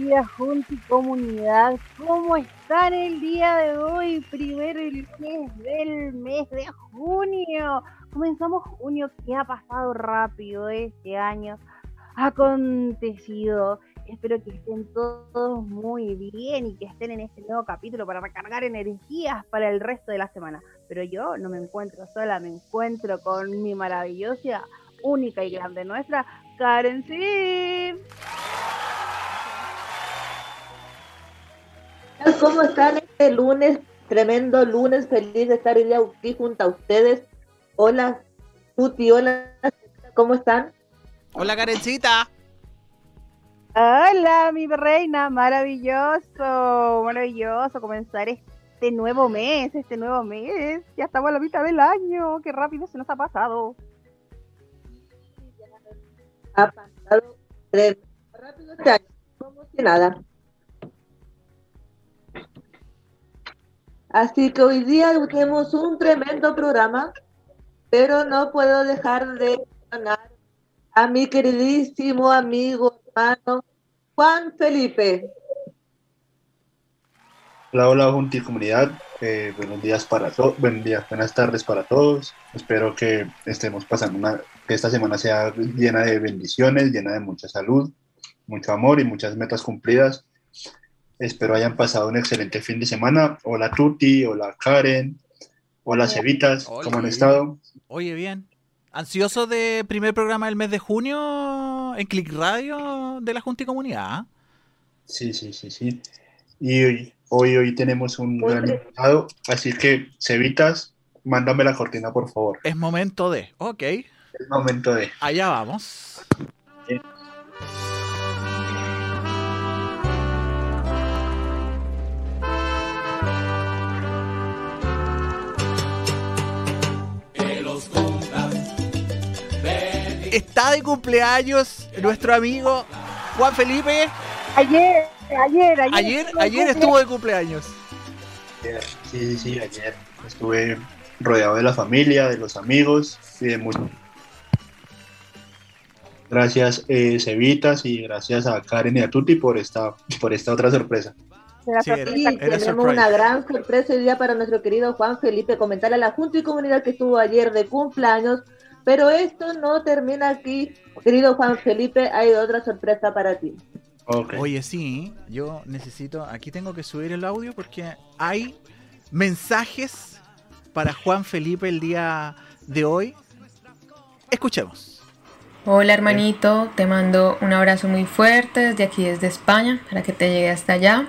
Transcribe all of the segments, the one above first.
Querida Junta y comunidad. ¿Cómo están el día de hoy? Primero el mes del mes de junio. Comenzamos junio, que ha pasado rápido este año. Ha acontecido. Espero que estén todos muy bien y que estén en este nuevo capítulo para recargar energías para el resto de la semana. Pero yo no me encuentro sola, me encuentro con mi maravillosa, única y grande nuestra, Karen Sim. ¿Cómo están este lunes? Tremendo lunes, feliz de estar hoy aquí junto a ustedes. Hola, Tuti, hola, ¿cómo están? Hola, Karencita. Hola, mi reina, maravilloso, maravilloso comenzar este nuevo mes, este nuevo mes. Ya estamos a la mitad del año, qué rápido se nos ha pasado. Ha pasado rápido este año, como si nada. Así que hoy día tenemos un tremendo programa, pero no puedo dejar de ganar a mi queridísimo amigo, hermano, Juan Felipe. Hola, hola, Junta y comunidad. Eh, buenos días para todos, buenos días, buenas tardes para todos. Espero que estemos pasando una, que esta semana sea llena de bendiciones, llena de mucha salud, mucho amor y muchas metas cumplidas Espero hayan pasado un excelente fin de semana. Hola Tuti, hola Karen, hola Cevitas, ¿cómo han estado? Oye, bien. ¿Ansioso de primer programa del mes de junio en Click Radio de la Junta y Comunidad? Sí, sí, sí, sí. Y hoy, hoy, hoy tenemos un gran invitado, así que Cevitas, mándame la cortina, por favor. Es momento de, ok. Es momento de. Allá vamos. Está de cumpleaños nuestro amigo Juan Felipe. Ayer, ayer, ayer. Ayer, ayer estuvo de cumpleaños. Sí, sí, sí, ayer estuve rodeado de la familia, de los amigos y de mucho. Gracias, eh, Cevitas, y gracias a Karen y a Tuti por esta, por esta otra sorpresa. Sí, tenemos una gran sorpresa hoy día para nuestro querido Juan Felipe. Comentar a la Junta y Comunidad que estuvo ayer de cumpleaños pero esto no termina aquí, querido Juan Felipe, hay otra sorpresa para ti. Oye, sí, yo necesito, aquí tengo que subir el audio porque hay mensajes para Juan Felipe el día de hoy. Escuchemos. Hola hermanito, te mando un abrazo muy fuerte desde aquí, desde España, para que te llegue hasta allá.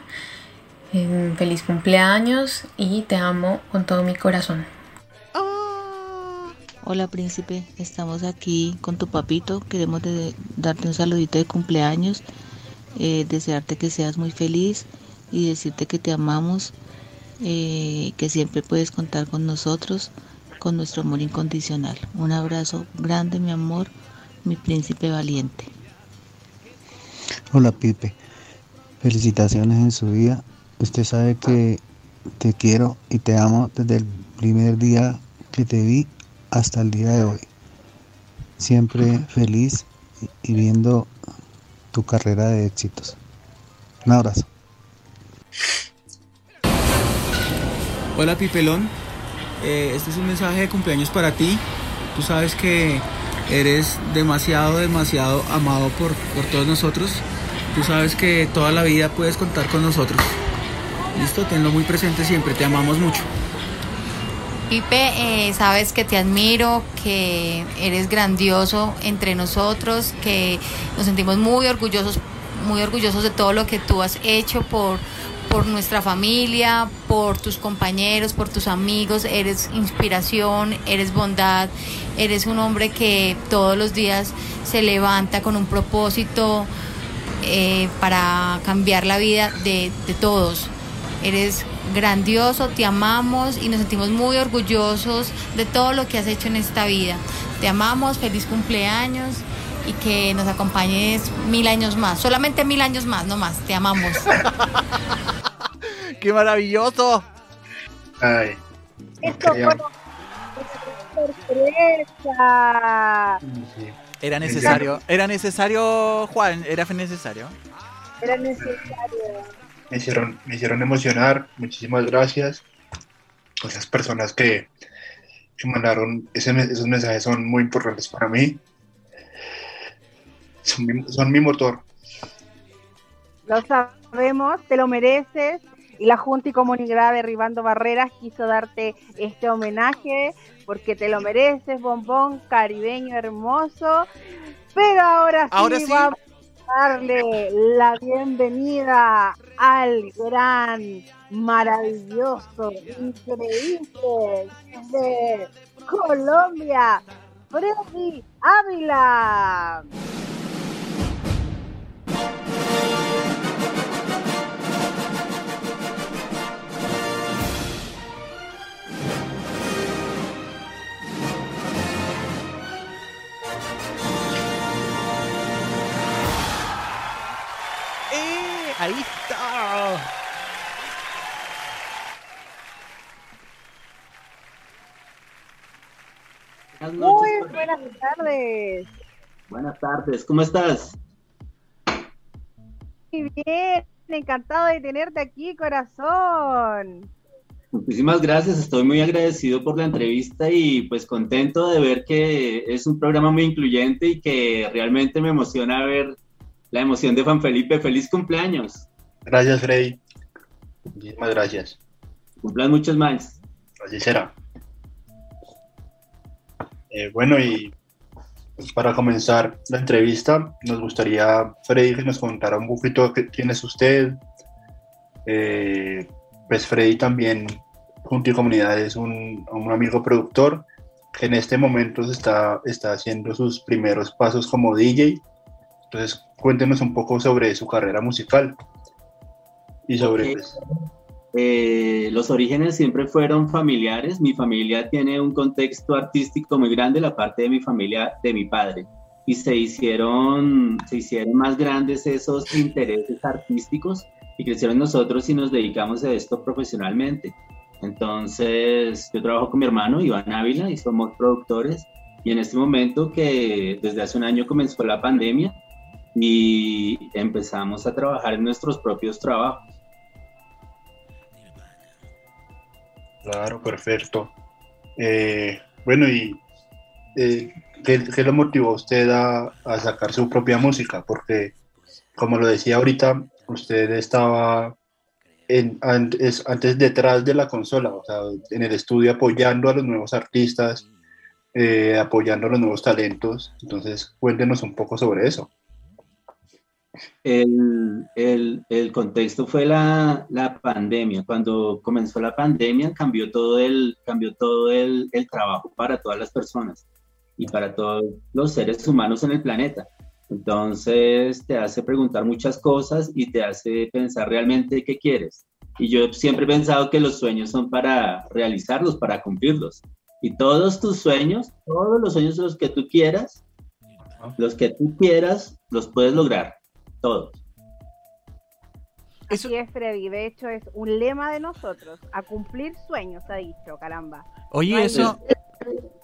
feliz cumpleaños y te amo con todo mi corazón. Hola príncipe, estamos aquí con tu papito, queremos darte un saludito de cumpleaños, eh, desearte que seas muy feliz y decirte que te amamos, eh, que siempre puedes contar con nosotros, con nuestro amor incondicional. Un abrazo grande, mi amor, mi príncipe valiente. Hola Pipe, felicitaciones en su vida. Usted sabe que te quiero y te amo desde el primer día que te vi hasta el día de hoy. Siempre feliz y viendo tu carrera de éxitos. Un abrazo. Hola Pipelón, eh, este es un mensaje de cumpleaños para ti. Tú sabes que eres demasiado, demasiado amado por, por todos nosotros. Tú sabes que toda la vida puedes contar con nosotros. Listo, tenlo muy presente siempre, te amamos mucho. Pipe, eh, sabes que te admiro, que eres grandioso entre nosotros, que nos sentimos muy orgullosos, muy orgullosos de todo lo que tú has hecho por, por nuestra familia, por tus compañeros, por tus amigos. Eres inspiración, eres bondad, eres un hombre que todos los días se levanta con un propósito eh, para cambiar la vida de, de todos. Eres grandioso, te amamos y nos sentimos muy orgullosos de todo lo que has hecho en esta vida. Te amamos, feliz cumpleaños y que nos acompañes mil años más, solamente mil años más, no más, te amamos. ¡Qué maravilloso! Ay, Esto fue sorpresa. Era necesario, era necesario, Juan, era necesario. Era necesario. Me hicieron, me hicieron emocionar. Muchísimas gracias. Esas personas que, que mandaron ese, esos mensajes son muy importantes para mí. Son mi, son mi motor. Lo sabemos, te lo mereces. Y la Junta y Comunidad Derribando Barreras quiso darte este homenaje porque te lo mereces, bombón caribeño hermoso. Pero ahora sí, Ahora sí. vamos a darle la bienvenida al gran, maravilloso, increíble de Colombia, Freddy Ávila. ¡Eh! Ahí Buenas Muy buenas tardes. Buenas tardes, ¿cómo estás? Muy bien, encantado de tenerte aquí, corazón. Muchísimas gracias, estoy muy agradecido por la entrevista y pues contento de ver que es un programa muy incluyente y que realmente me emociona ver la emoción de Juan Felipe. Feliz cumpleaños. Gracias, Freddy. Muchísimas gracias. Cumplan muchos más. Así será. Eh, bueno, y pues, para comenzar la entrevista, nos gustaría, Freddy, que nos contara un poquito quién es usted. Eh, pues Freddy también, junto y comunidad, es un, un amigo productor que en este momento está, está haciendo sus primeros pasos como DJ. Entonces, cuéntenos un poco sobre su carrera musical y sobre pues, Eh, los orígenes siempre fueron familiares. Mi familia tiene un contexto artístico muy grande, la parte de mi familia, de mi padre. Y se hicieron, se hicieron más grandes esos intereses artísticos y crecieron nosotros y nos dedicamos a esto profesionalmente. Entonces, yo trabajo con mi hermano Iván Ávila y somos productores. Y en este momento que desde hace un año comenzó la pandemia y empezamos a trabajar en nuestros propios trabajos. Claro, perfecto. Eh, bueno, y eh, ¿qué, lo motivó a usted a, a sacar su propia música? Porque, como lo decía ahorita, usted estaba en, antes, antes detrás de la consola, o sea, en el estudio apoyando a los nuevos artistas, eh, apoyando a los nuevos talentos. Entonces, cuéntenos un poco sobre eso. El, el, el contexto fue la, la pandemia. Cuando comenzó la pandemia cambió todo, el, cambió todo el, el trabajo para todas las personas y para todos los seres humanos en el planeta. Entonces te hace preguntar muchas cosas y te hace pensar realmente qué quieres. Y yo siempre he pensado que los sueños son para realizarlos, para cumplirlos. Y todos tus sueños, todos los sueños los que tú quieras, los que tú quieras, los puedes lograr. Todos. Así es, Freddy. De hecho, es un lema de nosotros. A cumplir sueños, ha dicho, caramba. Oye, eso,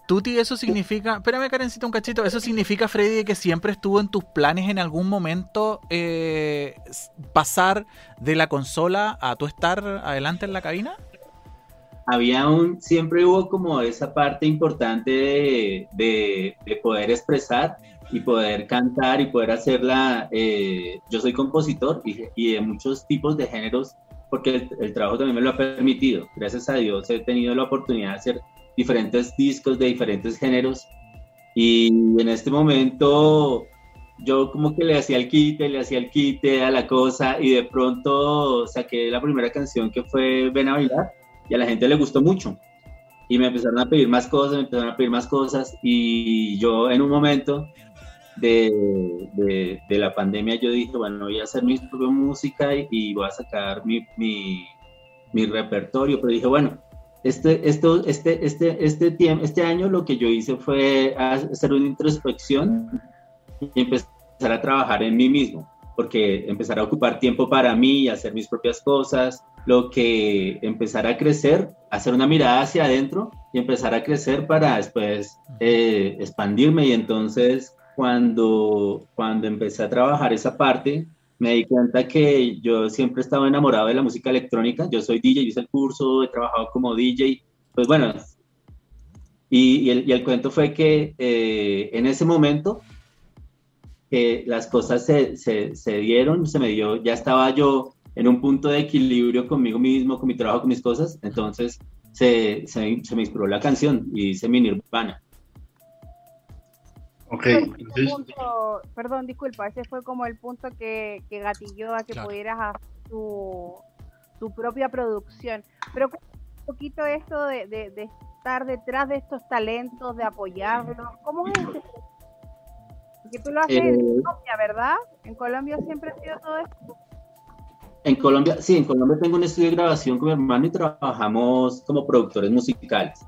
Tuti, eso significa, espérame Karencita un cachito, eso significa, Freddy, que siempre estuvo en tus planes en algún momento eh, pasar de la consola a tu estar adelante en la cabina? había un, siempre hubo como esa parte importante de, de- de poder expresar y poder cantar y poder hacerla. eh, yo soy compositor y, y de muchos tipos de géneros, porque el, el trabajo también me lo ha permitido. Gracias a Dios he tenido la oportunidad de hacer diferentes discos de diferentes géneros y en este momento yo como que le hacía el quite, le hacía el quite a la cosa y de pronto saqué la primera canción que fue Ven a bailar y a la gente le gustó mucho. Y me empezaron a pedir más cosas, me empezaron a pedir más cosas y yo en un momento de, de, la pandemia yo dije, bueno, voy a hacer mi propia música y, voy a sacar mi, mi, repertorio, pero dije, bueno, este, esto, este, este, este, tiempo, este año lo que yo hice fue hacer una introspección y empezar a trabajar en mí mismo, porque empezar a ocupar tiempo para mí y hacer mis propias cosas, lo que empezar a crecer, hacer una mirada hacia adentro y empezar a crecer para después eh, expandirme y entonces cuando, cuando empecé a trabajar esa parte, me di cuenta que yo siempre estaba enamorado de la música electrónica. Yo soy DJ, hice el curso, he trabajado como DJ. Pues bueno, y, el, y el, cuento fue que eh, en ese momento que las cosas se, se, se, dieron, se me dio, ya estaba yo en un punto de equilibrio conmigo mismo, con mi trabajo, con mis cosas. Entonces se, se, se me inspiró la canción y hice mi Nirvana. Ok, perdón, disculpa, ese fue como el punto que, que gatilló a que pudieras hacer tu, tu, propia producción. Pero un poquito esto de, de, estar detrás de estos talentos, de apoyarlos, ¿cómo es ese? Porque tú lo haces en eh, Colombia, ¿verdad? En Colombia siempre ha sido todo esto. En Colombia, sí, en Colombia tengo un estudio de grabación con mi hermano y trabajamos como productores musicales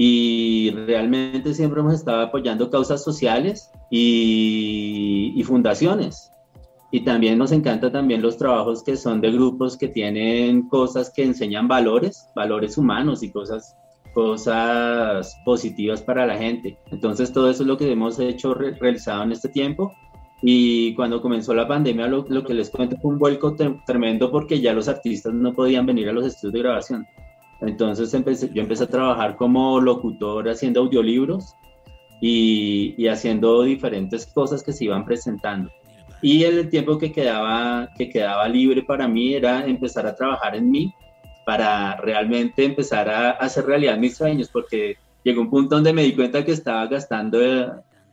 y realmente siempre hemos estado apoyando causas sociales y, fundaciones. Y también nos encanta también los trabajos que son de grupos que tienen cosas que enseñan valores, valores humanos y cosas, cosas positivas para la gente. Entonces todo eso es lo que hemos hecho, realizado en este tiempo. Y cuando comenzó la pandemia, lo, lo que les cuento fue un vuelco tremendo porque ya los artistas no podían venir a los estudios de grabación. Entonces empecé, yo empecé a trabajar como locutor haciendo audiolibros y, y, haciendo diferentes cosas que se iban presentando. Y el tiempo que quedaba, que quedaba libre para mí era empezar a trabajar en mí para realmente empezar a, hacer realidad mis sueños, porque llegó un punto donde me di cuenta que estaba gastando eh,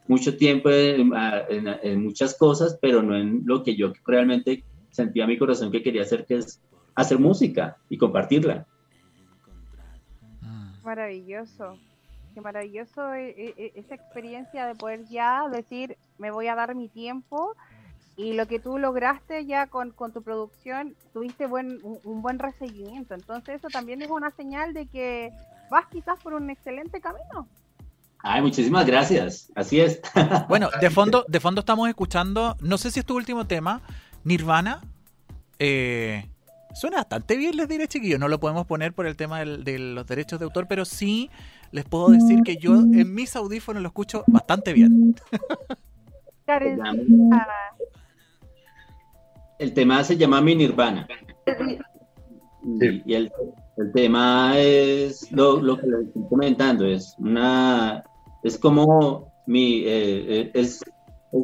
mucho tiempo en, en, muchas cosas, pero no en lo que yo realmente sentía mi corazón que quería hacer, que es hacer música y compartirla. Maravilloso. Qué maravilloso e, e, e, esa experiencia de poder ya decir, me voy a dar mi tiempo y lo que tú lograste ya con, tu producción, tuviste buen, un, buen recibimiento. Entonces eso también es una señal de que vas quizás por un excelente camino. Ay, muchísimas gracias. Así es. Bueno, de fondo, de fondo estamos escuchando, no sé si es tu último tema, Nirvana. Eh, Suena bastante bien, les diré, chiquillos. No lo podemos poner por el tema de los derechos de autor, pero sí les puedo decir que yo en mis audífonos lo escucho bastante bien. el tema se llama Mi Nirvana. Y el, tema es lo, que les estoy comentando, es una es como mi eh, eh, es,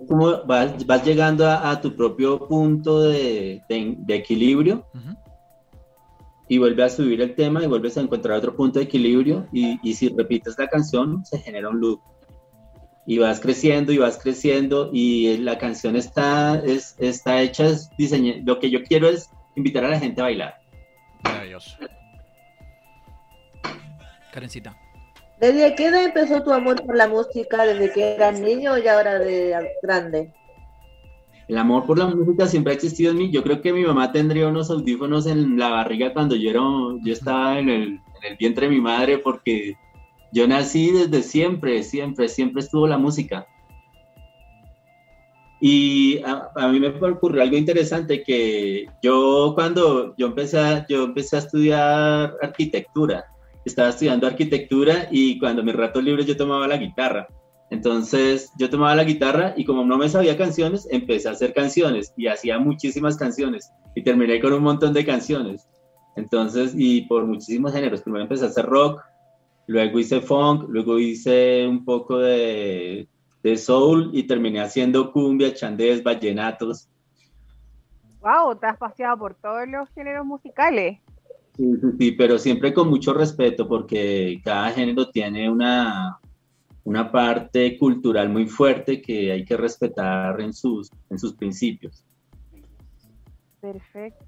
como vas, llegando a, tu propio punto de, equilibrio y vuelve a subir el tema y vuelves a encontrar otro punto de equilibrio y, y, si repites la canción se genera un loop y vas creciendo y vas creciendo y la canción está, es, está hecha, es lo que yo quiero es invitar a la gente a bailar. Maravilloso. Karencita. ¿Desde qué edad empezó tu amor por la música? ¿Desde que eras niño y ahora de grande? El amor por la música siempre ha existido en mí. Yo creo que mi mamá tendría unos audífonos en la barriga cuando yo, era, yo estaba en el, vientre de mi madre porque yo nací desde siempre, siempre, siempre estuvo la música. Y a, mí me ocurrió algo interesante que yo cuando yo empecé, yo empecé a estudiar arquitectura, estaba estudiando arquitectura y cuando mi rato libre yo tomaba la guitarra. Entonces yo tomaba la guitarra y como no me sabía canciones, empecé a hacer canciones y hacía muchísimas canciones y terminé con un montón de canciones. Entonces, y por muchísimos géneros, primero empecé a hacer rock, luego hice funk, luego hice un poco de, de soul y terminé haciendo cumbia, chandés, vallenatos. Wow, te has paseado por todos los géneros musicales. Sí, sí, sí, pero siempre con mucho respeto porque cada género tiene una, una parte cultural muy fuerte que hay que respetar en sus, en sus principios. Perfecto.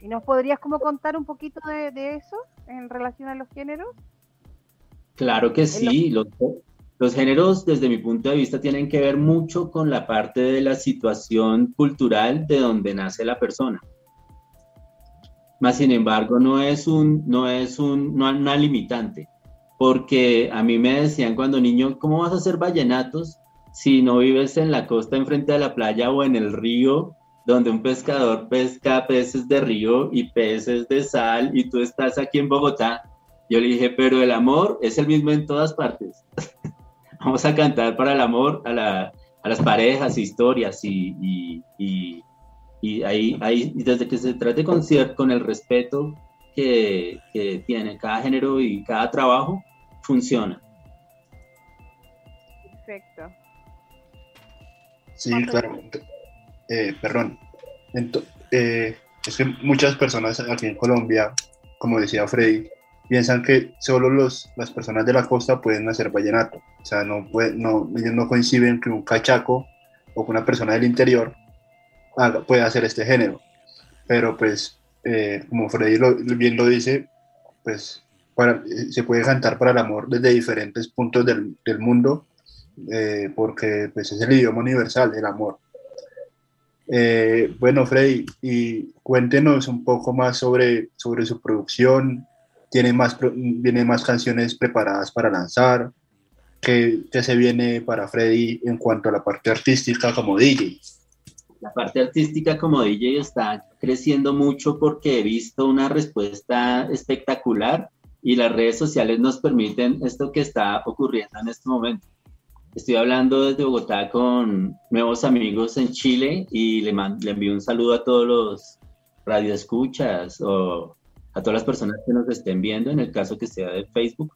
¿Y nos podrías como contar un poquito de, eso en relación a los géneros? Claro que sí. Los, los géneros, desde mi punto de vista, tienen que ver mucho con la parte de la situación cultural de donde nace la persona. Más sin embargo, no es un, no es un, no una limitante porque a mí me decían cuando niño, ¿cómo vas a hacer vallenatos si no vives en la costa enfrente de la playa o en el río donde un pescador pesca peces de río y peces de sal y tú estás aquí en Bogotá? Yo le dije, pero el amor es el mismo en todas partes. Vamos a cantar para el amor a, la, a las parejas, historias y, y, y, y ahí, ahí, desde que se trate con, con el respeto que, que tiene cada género y cada trabajo, funciona. Perfecto. Sí, claro. Eh, perdón. Eh, es que muchas personas aquí en Colombia, como decía Freddy, piensan que solo los, las personas de la costa pueden hacer vallenato. O sea, no, puede, no, ellos no coinciden que un cachaco o que una persona del interior pueda hacer este género. Pero pues, eh, como Freddy bien lo dice, pues eh, se puede cantar para el amor desde diferentes puntos del, del mundo, eh, porque pues, es el idioma universal, el amor. Eh, bueno, Freddy, y cuéntenos un poco más sobre, sobre su producción. ¿Tiene más, ¿Viene más canciones preparadas para lanzar? ¿Qué, ¿Qué se viene para Freddy en cuanto a la parte artística como DJ? La parte artística como DJ está creciendo mucho porque he visto una respuesta espectacular y las redes sociales nos permiten esto que está ocurriendo en este momento. Estoy hablando desde Bogotá con nuevos amigos en Chile y le, le envío un saludo a todos los radioescuchas o a todas las personas que nos estén viendo, en el caso que sea de Facebook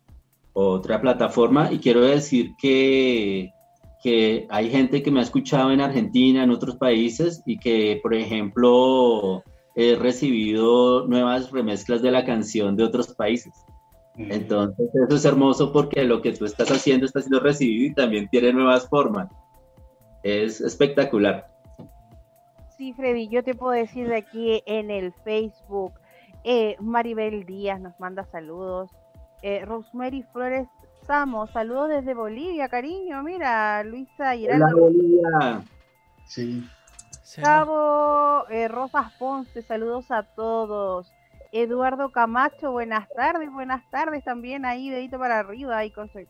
o otra plataforma. Y quiero decir que, que hay gente que me ha escuchado en Argentina, en otros países, y que, por ejemplo, he recibido nuevas remezclas de la canción de otros países. Entonces, eso es hermoso porque lo que tú estás haciendo está siendo recibido y también tiene nuevas formas. Es espectacular. Sí, Freddy, yo te puedo decir de aquí en el Facebook, eh, Maribel Díaz nos manda saludos, eh, Rosemary Flores Saludos desde Bolivia, cariño, mira, Luisa Irala. Bolivia. Sí. Cabo eh, Rosas Ponce, saludos a todos. Eduardo Camacho, buenas tardes, buenas tardes también ahí, dedito para arriba ahí con su...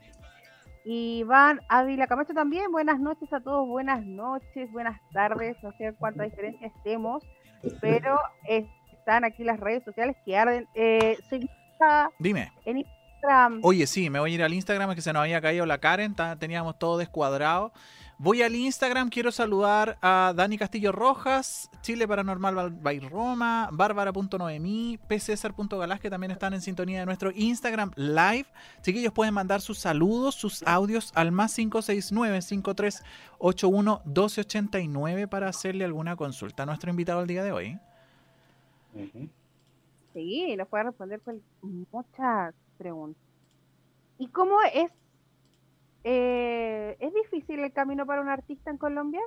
Iván Ávila Camacho también, buenas noches a todos, buenas noches, buenas tardes, no sé cuánta diferencia estemos, pero están aquí las redes sociales que arden. Eh, Dime. En Instagram. Oye, sí, me voy a ir al Instagram, que se nos había caído la Karen, teníamos todo descuadrado. Voy al Instagram, quiero saludar a Dani Castillo Rojas, Chile Paranormal by Roma, Bárbara.noemí, pcesar.galás, que también están en sintonía de nuestro Instagram Live. Chiquillos pueden mandar sus saludos, sus audios al más 569-5381-1289 para hacerle alguna consulta a nuestro invitado el día de hoy. Sí, nos puede responder con muchas preguntas. ¿Y cómo es eh, ¿Es difícil el camino para un artista en Colombia?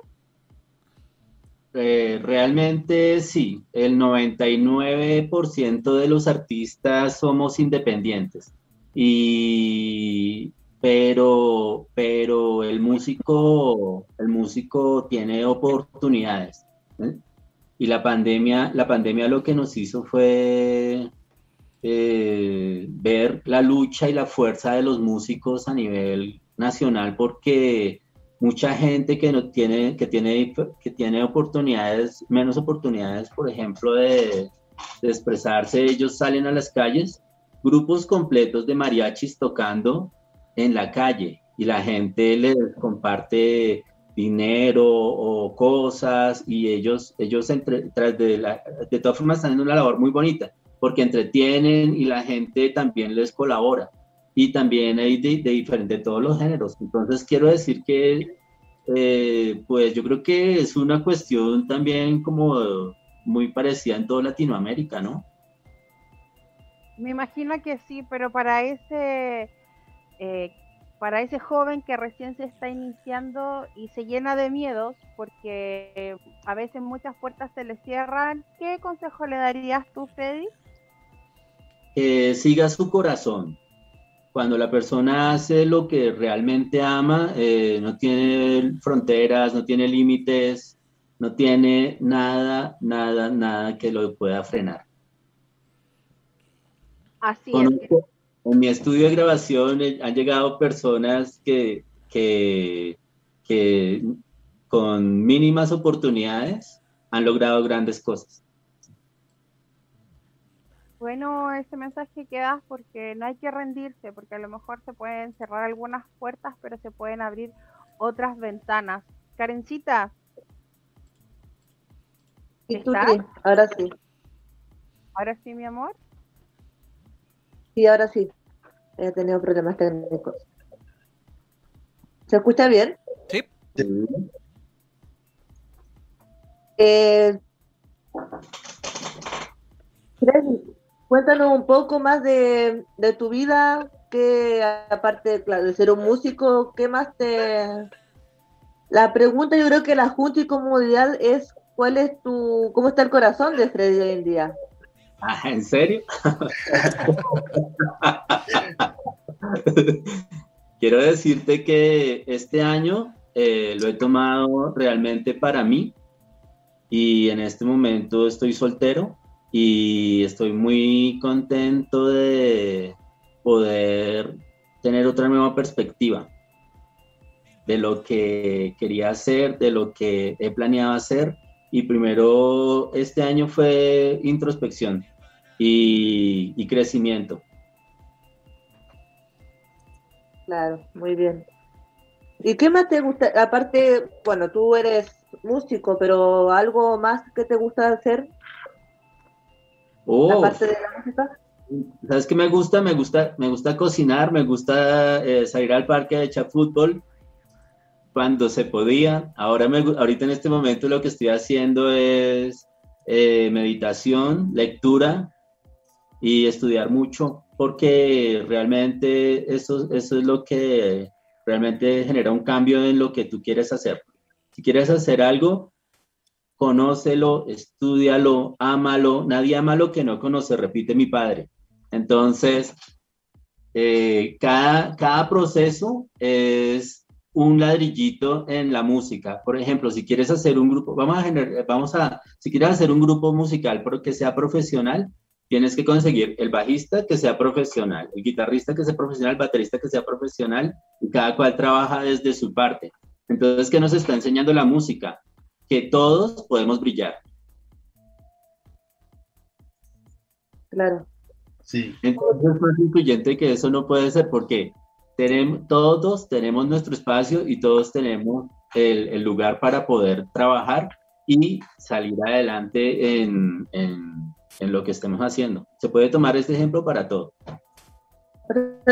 Eh, realmente sí, el 99% de los artistas somos independientes. Y pero, pero el músico, el músico tiene oportunidades. ¿eh? Y la pandemia, la pandemia lo que nos hizo fue ver la lucha y la fuerza de los músicos a nivel nacional porque mucha gente que no tiene, que tiene, que tiene oportunidades, menos oportunidades, por ejemplo, de, expresarse, ellos salen a las calles, grupos completos de mariachis tocando en la calle y la gente les comparte dinero o cosas y ellos, ellos entre, tras de, la, de todas formas están en una labor muy bonita porque entretienen y la gente también les colabora y también hay de, de diferente todos los géneros. Entonces quiero decir que, eh, pues yo creo que es una cuestión también como muy parecida en toda Latinoamérica, ¿no? Me imagino que sí, pero para ese, eh, para ese joven que recién se está iniciando y se llena de miedos porque a veces muchas puertas se le cierran, ¿qué consejo le darías tú, Freddy? Que siga su corazón. Cuando la persona hace lo que realmente ama, eh, no tiene fronteras, no tiene límites, no tiene nada, nada, nada que lo pueda frenar. Así es en mi estudio de grabación eh, han llegado personas que, que, con mínimas oportunidades han logrado grandes cosas. Bueno, ese mensaje que das porque no hay que rendirse, porque a lo mejor se pueden cerrar algunas puertas, pero se pueden abrir otras ventanas. Karencita. ¿Y tú Ahora sí. Ahora sí, mi amor. Sí, ahora sí. He tenido problemas técnicos. ¿Se escucha bien? Sí. Eh, cuéntanos un poco más de, tu vida, que aparte de ser un músico, ¿qué más te... La pregunta yo creo que la Junta y Comunidad es ¿cuál es tu, cómo está el corazón de Freddy hoy en día? Ah, ¿En serio? Quiero decirte que este año eh, lo he tomado realmente para mí y en este momento estoy soltero y estoy muy contento de poder tener otra nueva perspectiva de lo que quería hacer, de lo que he planeado hacer y primero este año fue introspección y, crecimiento. Claro, muy bien. ¿Y qué más te gusta? Aparte, bueno, tú eres músico, pero algo más que te gusta hacer? Oh, Aparte de la música. ¿Sabes qué me gusta? Me gusta, me gusta cocinar, me gusta eh, salir al parque a echar fútbol, cuando se podía. Ahora me, ahorita en este momento lo que estoy haciendo es eh, meditación, lectura y estudiar mucho, porque realmente eso, eso es lo que realmente genera un cambio en lo que tú quieres hacer. Si quieres hacer algo, conócelo, estudialo, ámalo. Nadie ama lo que no conoce, repite mi padre. Entonces, eh, cada, cada proceso es un ladrillito en la música. Por ejemplo, si quieres hacer un grupo, vamos a generar, vamos a, si quieres hacer un grupo musical que sea profesional, tienes que conseguir el bajista que sea profesional, el guitarrista que sea profesional, el baterista que sea profesional, y cada cual trabaja desde su parte. Entonces, ¿qué nos está enseñando la música? Que todos podemos brillar. Claro. Sí. Entonces, es influyente que eso no puede ser porque tenemos, todos tenemos nuestro espacio y todos tenemos el, lugar para poder trabajar y salir adelante en, lo que estemos haciendo. Se puede tomar este ejemplo para todo.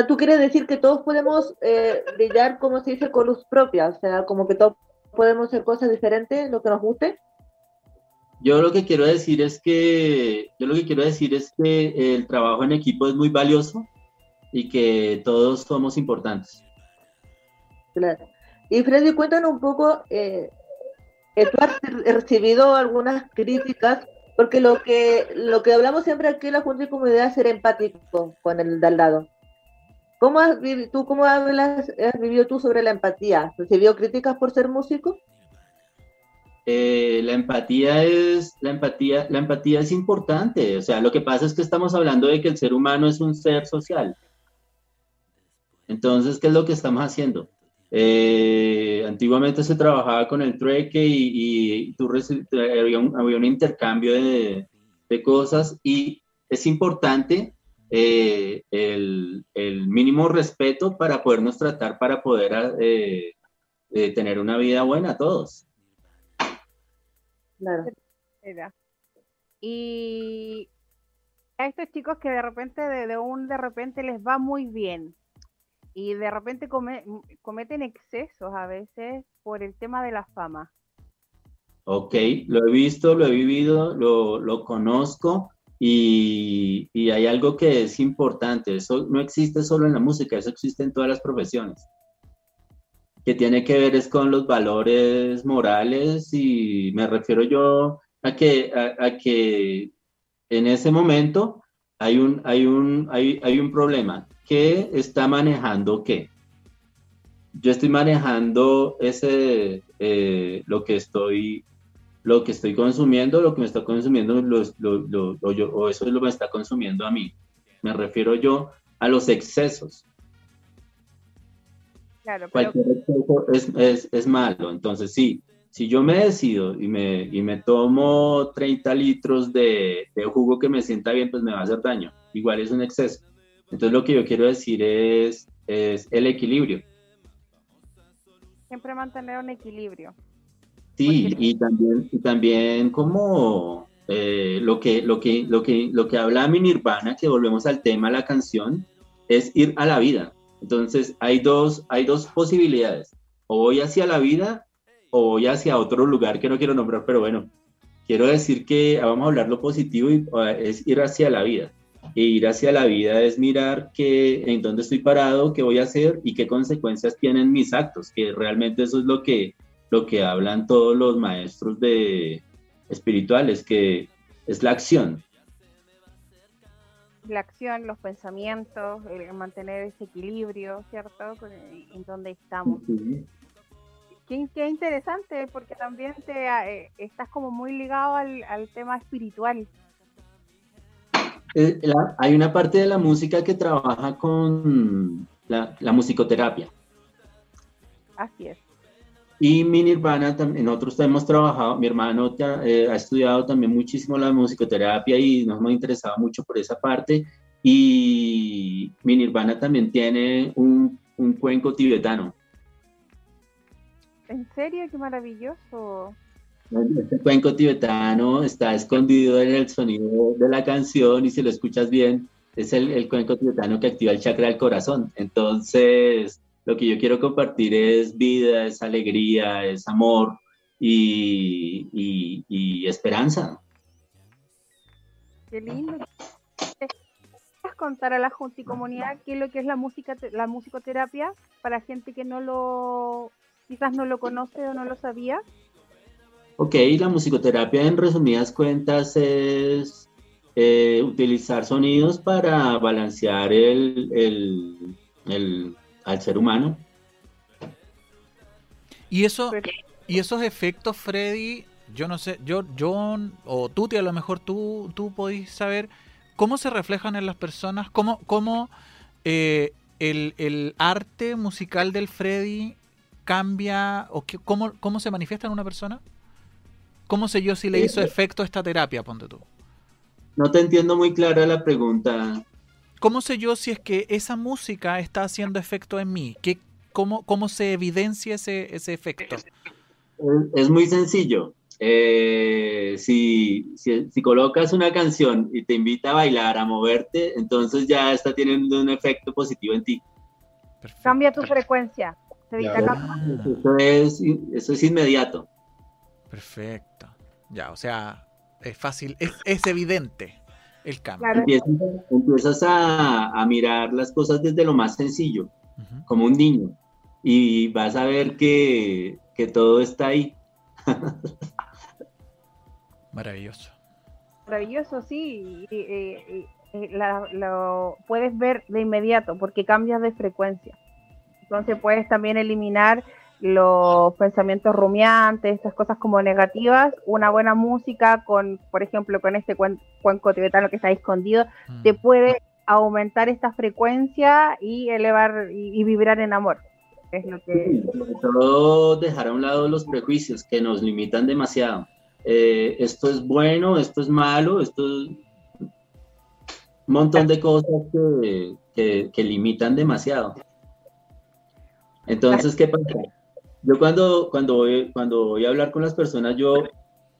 ¿Tú quieres decir que todos podemos eh, brillar, como se dice, con luz propia? O sea, como que todos podemos hacer cosas diferentes, lo que nos guste. Yo lo que quiero decir es que, yo lo que quiero decir es que el trabajo en equipo es muy valioso y que todos somos importantes. Claro. Y Freddy, cuéntanos un poco, eh, tú has recibido algunas críticas, porque lo que, lo que hablamos siempre aquí en la Junta de Comunidad es ser empático con el de al lado. ¿Cómo has, vivido tú sobre la empatía? ¿Recibió críticas por ser músico? Eh, la empatía es la empatía la empatía es importante o sea lo que pasa es que estamos hablando de que el ser humano es un ser social entonces, ¿qué es lo que estamos haciendo? Eh, antiguamente se trabajaba con el trueque y, había, un, intercambio de, cosas y es importante eh, el, el, mínimo respeto para podernos tratar, para poder eh, tener una vida buena a todos. Claro. Y a estos chicos que de repente, de, de un de repente les va muy bien, y de repente cometen excesos a veces por el tema de la fama. Ok, lo he visto, lo he vivido, lo, lo conozco y, hay algo que es importante, eso no existe solo en la música, eso existe en todas las profesiones, que tiene que ver es con los valores morales y me refiero yo a que, a, que en ese momento hay un, hay un, hay, hay un problema. ¿Qué está manejando qué? Yo estoy manejando ese, eh, lo que estoy lo que estoy consumiendo, lo que me está consumiendo, lo, lo, o eso es lo que me está consumiendo a mí. Me refiero yo a los excesos. Claro, Cualquier exceso es, es, es, malo. Entonces, sí, si yo me decido y me, y me tomo 30 litros de, de, jugo que me sienta bien, pues me va a hacer daño. Igual es un exceso. Entonces, lo que yo quiero decir es, es el equilibrio. Siempre mantener un equilibrio. Sí, y también, y también como eh, lo, que, lo, que, lo, que, lo que habla mi Nirvana, que volvemos al tema la canción, es ir a la vida. Entonces hay dos, hay dos posibilidades. O voy hacia la vida o voy hacia otro lugar que no quiero nombrar, pero bueno, quiero decir que vamos a hablar lo positivo y es ir hacia la vida. E ir hacia la vida es mirar que, en dónde estoy parado, qué voy a hacer y qué consecuencias tienen mis actos, que realmente eso es lo que, lo que hablan todos los maestros de espirituales, que es la acción. La acción, los pensamientos, el mantener ese equilibrio, ¿cierto? En donde estamos. qué, interesante, porque también te eh, estás como muy ligado al, tema espiritual. Eh, hay una parte de la música que trabaja con la musicoterapia. Así es. Y mi Nirvana, nosotros hemos trabajado, mi hermano eh, ha estudiado también muchísimo la musicoterapia y nos hemos interesado mucho por esa parte. Y mi Nirvana también tiene un, un cuenco tibetano. ¿En serio? ¡Qué maravilloso! Este cuenco tibetano está escondido en el sonido de la canción y si lo escuchas bien, es el, el cuenco tibetano que activa el chakra del corazón. Entonces, lo que yo quiero compartir es vida, es alegría, es amor y, esperanza. Qué lindo. ¿Puedes contar a la Junta y Comunidad qué es lo que es la música, la musicoterapia para gente que no lo, quizás no lo conoce o no lo sabía? Ok, la musicoterapia en resumidas cuentas es eh, utilizar sonidos para balancear el, el al ser humano. Y eso, y esos efectos, Freddy, yo no sé, yo, John o Tuti, a lo mejor tú, tú podéis saber cómo se reflejan en las personas, cómo, cómo eh, el, arte musical del Freddy cambia o cómo, cómo se manifiesta en una persona. ¿Cómo sé yo si le hizo efecto esta terapia, ponte tú? No te entiendo muy clara la pregunta. ¿Cómo sé yo si es que esa música está haciendo efecto en mí? ¿Qué, cómo, ¿Cómo se evidencia ese, ese efecto? Es muy sencillo. Eh, si, si, colocas una canción y te invita a bailar, a moverte, entonces ya está teniendo un efecto positivo en ti. Cambia tu frecuencia. eso, es, eso es inmediato. Perfecto. Ya, o sea, es fácil, es, es evidente el cambio. Empiezas, a, mirar las cosas desde lo más sencillo, como un niño, y vas a ver que, todo está ahí. Maravilloso. Maravilloso, sí. lo puedes ver de inmediato porque cambias de frecuencia. Entonces puedes también eliminar los pensamientos rumiantes, estas cosas como negativas, una buena música con, por ejemplo, con este cuenco tibetano que está escondido, mm. te puede aumentar esta frecuencia y elevar y, vibrar en amor. Es lo que... todo dejar a un lado los prejuicios que nos limitan demasiado. Eh, esto es bueno, esto es malo, esto es un montón de cosas que, que limitan demasiado. Entonces, ¿qué pasa? Yo cuando, cuando, voy, cuando voy a hablar con las personas, yo,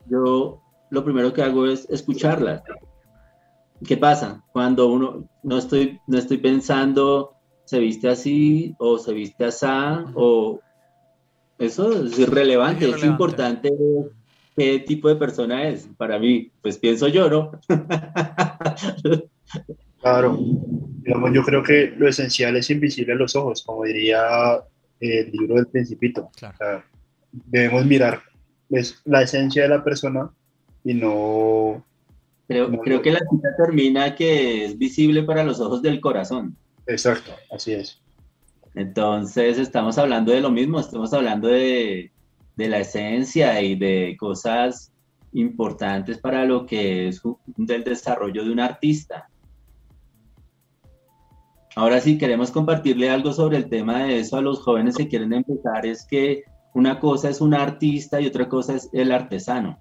yo lo primero que hago es escucharlas. ¿Qué pasa? Cuando uno no estoy, no estoy pensando, se viste así o se viste así, o eso es irrelevante, es, importante qué tipo de persona es. Para mí, pues pienso yo, ¿no? Claro, digamos, yo creo que lo esencial es invisible a los ojos, como diría el libro del Principito. debemos mirar pues, la esencia de la persona y no... Creo, creo que la cita termina que es visible para los ojos del corazón. Exacto, así es. Entonces estamos hablando de lo mismo, estamos hablando de, de la esencia y de cosas importantes para lo que es del desarrollo de un artista. Ahora sí, queremos compartirle algo sobre el tema de eso a los jóvenes que quieren empezar, es que una cosa es un artista y otra cosa es el artesano.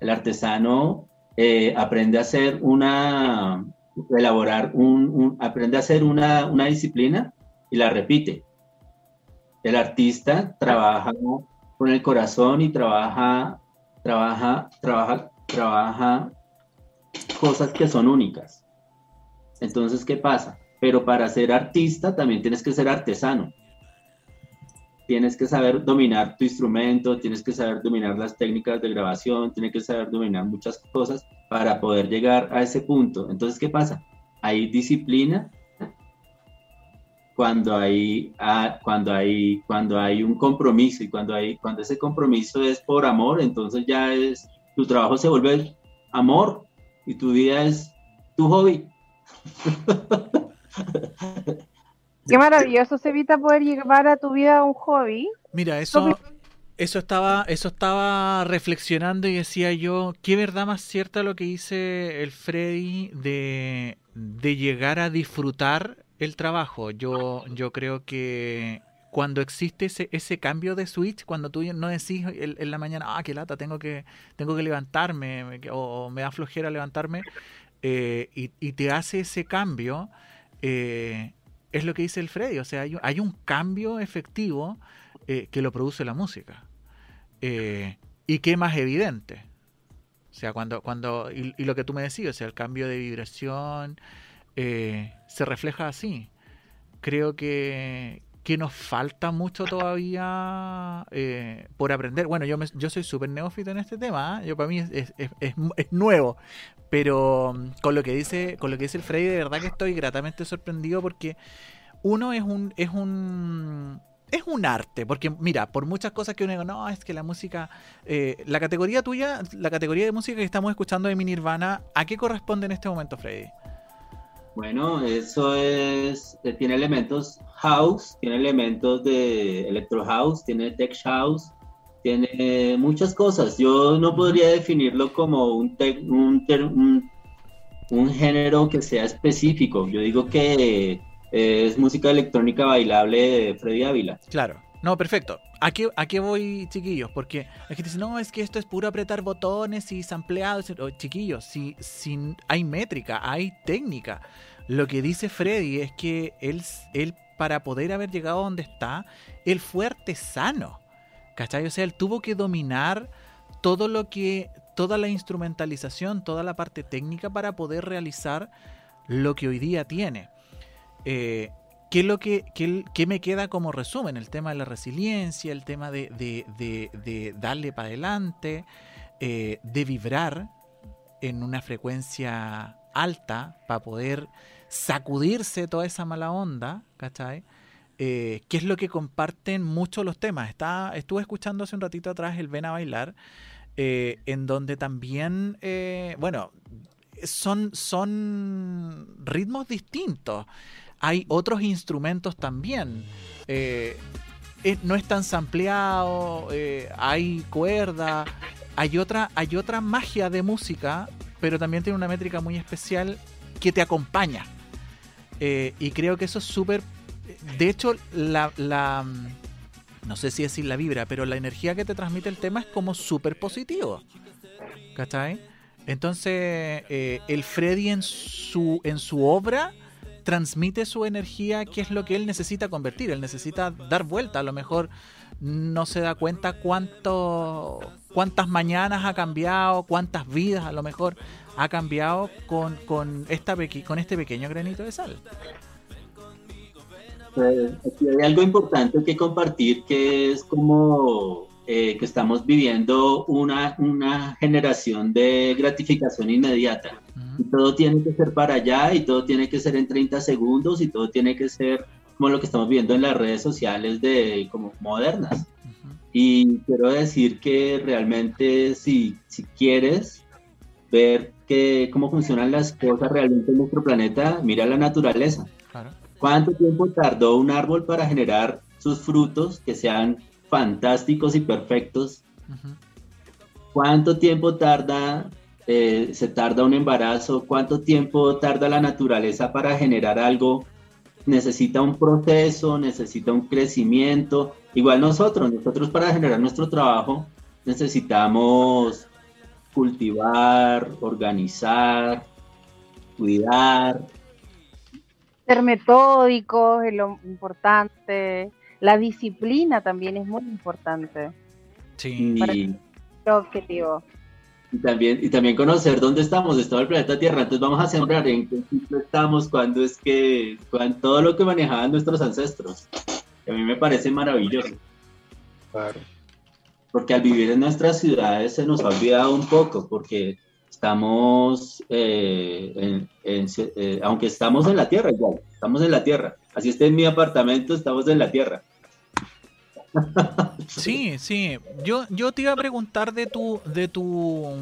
El artesano eh, aprende a hacer una, elaborar un, aprende a hacer una, una disciplina y la repite. El artista trabaja con el corazón y trabaja trabaja, trabaja, trabaja cosas que son únicas. Entonces, ¿qué pasa? Pero para ser artista también tienes que ser artesano. Tienes que saber dominar tu instrumento, tienes que saber dominar las técnicas de grabación, tienes que saber dominar muchas cosas para poder llegar a ese punto. Entonces, ¿qué pasa? Hay disciplina cuando hay, ah, cuando hay, cuando hay un compromiso y cuando, hay, cuando ese compromiso es por amor, entonces ya es, tu trabajo se vuelve amor y tu vida es tu hobby. Qué maravilloso, se evita poder llevar a tu vida un hobby. Mira, eso, eso estaba, eso estaba reflexionando y decía yo, qué verdad más cierta lo que dice el Freddy de, de llegar a disfrutar el trabajo. Yo, yo creo que cuando existe ese, ese cambio de switch, cuando tú no decís en, la mañana, ah, qué lata, tengo que, tengo que levantarme, o, me da flojera levantarme, eh, y, te hace ese cambio, eh, es lo que dice el Freddy, o sea, hay, un cambio efectivo eh, que lo produce la música. y qué más evidente. O sea, cuando, cuando, y, lo que tú me decías, o sea, el cambio de vibración, eh, se refleja así. Creo que, que nos falta mucho todavía eh, por aprender. Bueno, yo, yo soy súper neófito en este tema, ¿eh? yo para mí es, es, nuevo, pero mm, con lo que dice con lo que dice el Freddy, de verdad que estoy gratamente sorprendido porque uno es un es un es un arte, porque mira, por muchas cosas que uno diga, no, es que la música, la categoría tuya, la categoría de música que estamos escuchando de mi Nirvana, ¿a qué corresponde en este momento, Freddy? Bueno, eso es, eh, tiene elementos house, tiene elementos de electro house, tiene tech house, tiene muchas cosas. Yo no podría definirlo como un, un, un, género que sea específico. Yo digo que es música electrónica bailable de Freddy Ávila. Claro. No, perfecto. ¿A qué, ¿A qué voy, chiquillos? Porque la gente dice, no, es que esto es puro apretar botones y sampleados. chiquillos, si, si hay métrica, hay técnica. Lo que dice Freddy es que él, él, para poder haber llegado a donde está, él fue artesano. ¿Cachai? O sea, él tuvo que dominar todo lo que, toda la instrumentalización, toda la parte técnica para poder realizar lo que hoy día tiene. Eh, ¿Qué es lo que, me queda como resumen? El tema de la resiliencia, el tema de, de, darle para adelante, eh, de vibrar en una frecuencia alta para poder sacudirse toda esa mala onda, ¿cachai? Eh, ¿Qué es lo que comparten mucho los temas? Está, estuve escuchando hace un ratito atrás el Ven a Bailar, eh, en donde también, eh, bueno, son, son ritmos distintos. Hay otros instrumentos también. no es tan sampleado, hay cuerda, hay otra, hay otra magia de música, pero también tiene una métrica muy especial que te acompaña. Eh, y creo que eso es súper... De hecho, la, la... No sé si decir la vibra, pero la energía que te transmite el tema es como súper positivo. ¿Cachai? Entonces, eh, el Freddy en su, en su obra transmite su energía, que es lo que él necesita convertir. Él necesita dar vuelta. A lo mejor no se da cuenta cuánto, cuántas mañanas ha cambiado, cuántas vidas a lo mejor ha cambiado con, con, esta con este pequeño granito de sal. Pues, hay algo importante que compartir que es como eh, que estamos viviendo una, una generación de gratificación inmediata. Y todo tiene que ser para allá y todo tiene que ser en 30 segundos y todo tiene que ser como lo que estamos viendo en las redes sociales de como modernas. Y quiero decir que realmente si, si quieres ver que, cómo funcionan las cosas realmente en nuestro planeta, mira la naturaleza. ¿Cuánto tiempo tardó un árbol para generar sus frutos que sean fantásticos y perfectos. ¿Cuánto tiempo tarda, eh, se tarda un embarazo? ¿Cuánto tiempo tarda la naturaleza para generar algo? Necesita un proceso, necesita un crecimiento. Igual nosotros, nosotros para generar nuestro trabajo necesitamos cultivar, organizar, cuidar. Ser metódicos es lo importante la disciplina también es muy importante. Sí. Para el objetivo. Y también, y también conocer dónde estamos, estado el planeta Tierra. Entonces vamos a sembrar en qué sitio estamos, cuando es que, cuando, todo lo que manejaban nuestros ancestros. a mí me parece maravilloso. Claro. Porque al vivir en nuestras ciudades se nos ha olvidado un poco, porque estamos, eh, en, eh, aunque estamos en la Tierra igual, estamos en la Tierra. Así está en mi apartamento, estamos en la Tierra. Sí, sí. Yo, yo te iba a preguntar de tu, de tu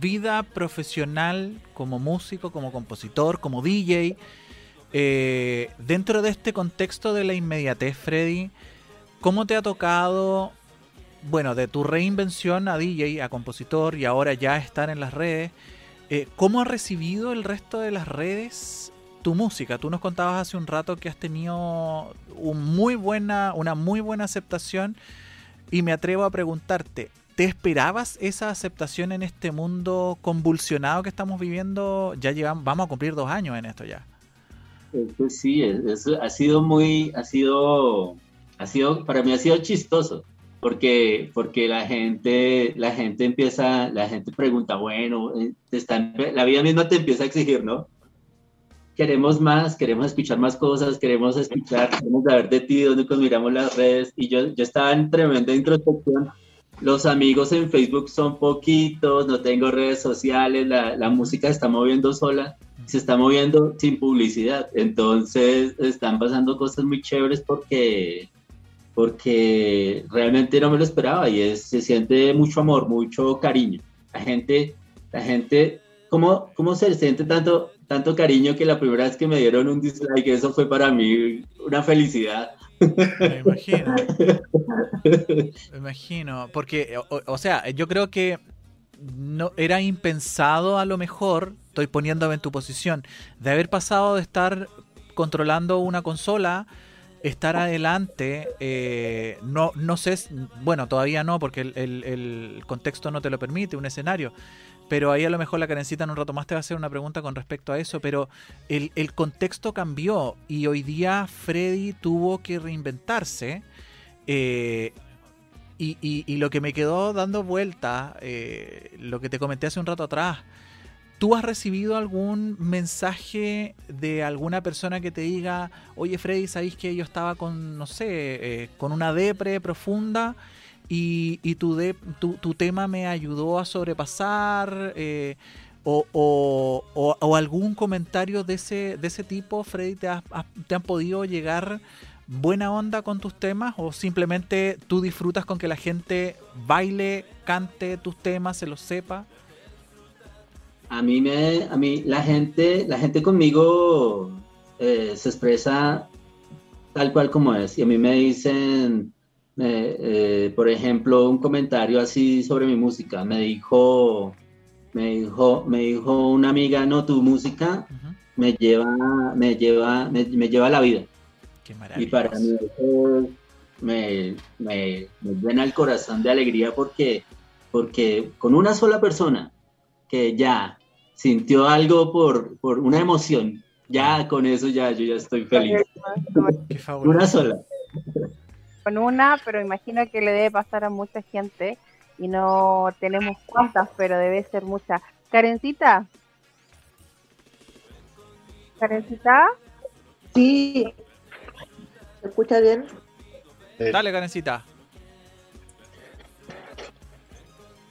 vida profesional como músico, como compositor, como DJ. Eh, dentro de este contexto de la inmediatez, Freddy, ¿cómo te ha tocado, bueno, de tu reinvención a DJ, a compositor y ahora ya estar en las redes? Eh, ¿Cómo ha recibido el resto de las redes tu música. Tú nos contabas hace un rato que has tenido un muy buena, una muy buena aceptación y me atrevo a preguntarte, ¿te esperabas esa aceptación en este mundo convulsionado que estamos viviendo? Ya llevamos, vamos a cumplir dos años en esto ya. Pues sí, ha sido muy, ha sido, ha sido, para mí ha sido chistoso, porque, porque la gente, la gente empieza, la gente pregunta, bueno, eh, la vida misma te empieza a exigir, ¿no? queremos más, queremos escuchar más cosas, queremos escuchar, queremos saber de ti, dónde miramos las redes. Y yo, yo estaba en tremenda introspección. Los amigos en Facebook son poquitos, no tengo redes sociales, la, la música se está moviendo sola, se está moviendo sin publicidad. Entonces están pasando cosas muy chéveres porque, porque realmente no me lo esperaba y es, se siente mucho amor, mucho cariño. La gente, la gente, ¿cómo, cómo se siente tanto? tanto cariño que la primera vez que me dieron un dislike, eso fue para mí una felicidad. Me imagino. Me imagino. Porque, o, sea, yo creo que no era impensado a lo mejor, estoy poniéndome en tu posición, de haber pasado de estar controlando una consola, estar adelante, eh, no, no sé, bueno, todavía no, porque el, el contexto no te lo permite, un escenario, pero ahí a lo mejor la carencita en un rato más te va a hacer una pregunta con respecto a eso, pero el, contexto cambió y hoy día Freddy tuvo que reinventarse. Eh, y, lo que me quedó dando vuelta, eh, lo que te comenté hace un rato atrás, ¿tú has recibido algún mensaje de alguna persona que te diga, oye Freddy, ¿sabéis que yo estaba con, no sé, eh, con una depre profunda? y, y tu, de, tu, tu, tema me ayudó a sobrepasar eh, o, o, o, algún comentario de ese, de ese tipo, Freddy, ¿te, ¿te han podido llegar buena onda con tus temas o simplemente tú disfrutas con que la gente baile, cante tus temas, se los sepa? A mí me, a mí la gente, la gente conmigo eh, se expresa tal cual como es y a mí me dicen eh, por ejemplo, un comentario así sobre mi música. Me dijo, me dijo, me dijo una amiga, no, tu música me lleva, me lleva, me, lleva a la vida. y para mí eso me, me, llena el corazón de alegría porque, porque con una sola persona que ya sintió algo por, por una emoción, ya con eso ya yo ya estoy feliz. una sola con una, pero imagino que le debe pasar a mucha gente y no tenemos cuántas, pero debe ser mucha. Karencita. Karencita. Sí. ¿Se escucha bien? Dale, Karencita.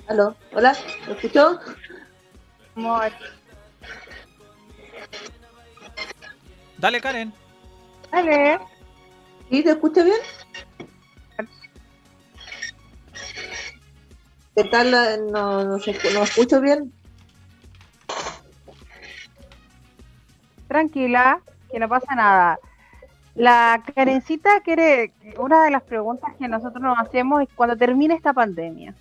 ¿Aló? ¿Hola? ¿Me escuchó? Dale, Karen. Dale. ¿Sí te escucha bien? ¿Qué tal? No, no, se, no escucho bien. Tranquila, que no pasa nada. La Karencita quiere, una de las preguntas que nosotros nos hacemos es cuando termine esta pandemia,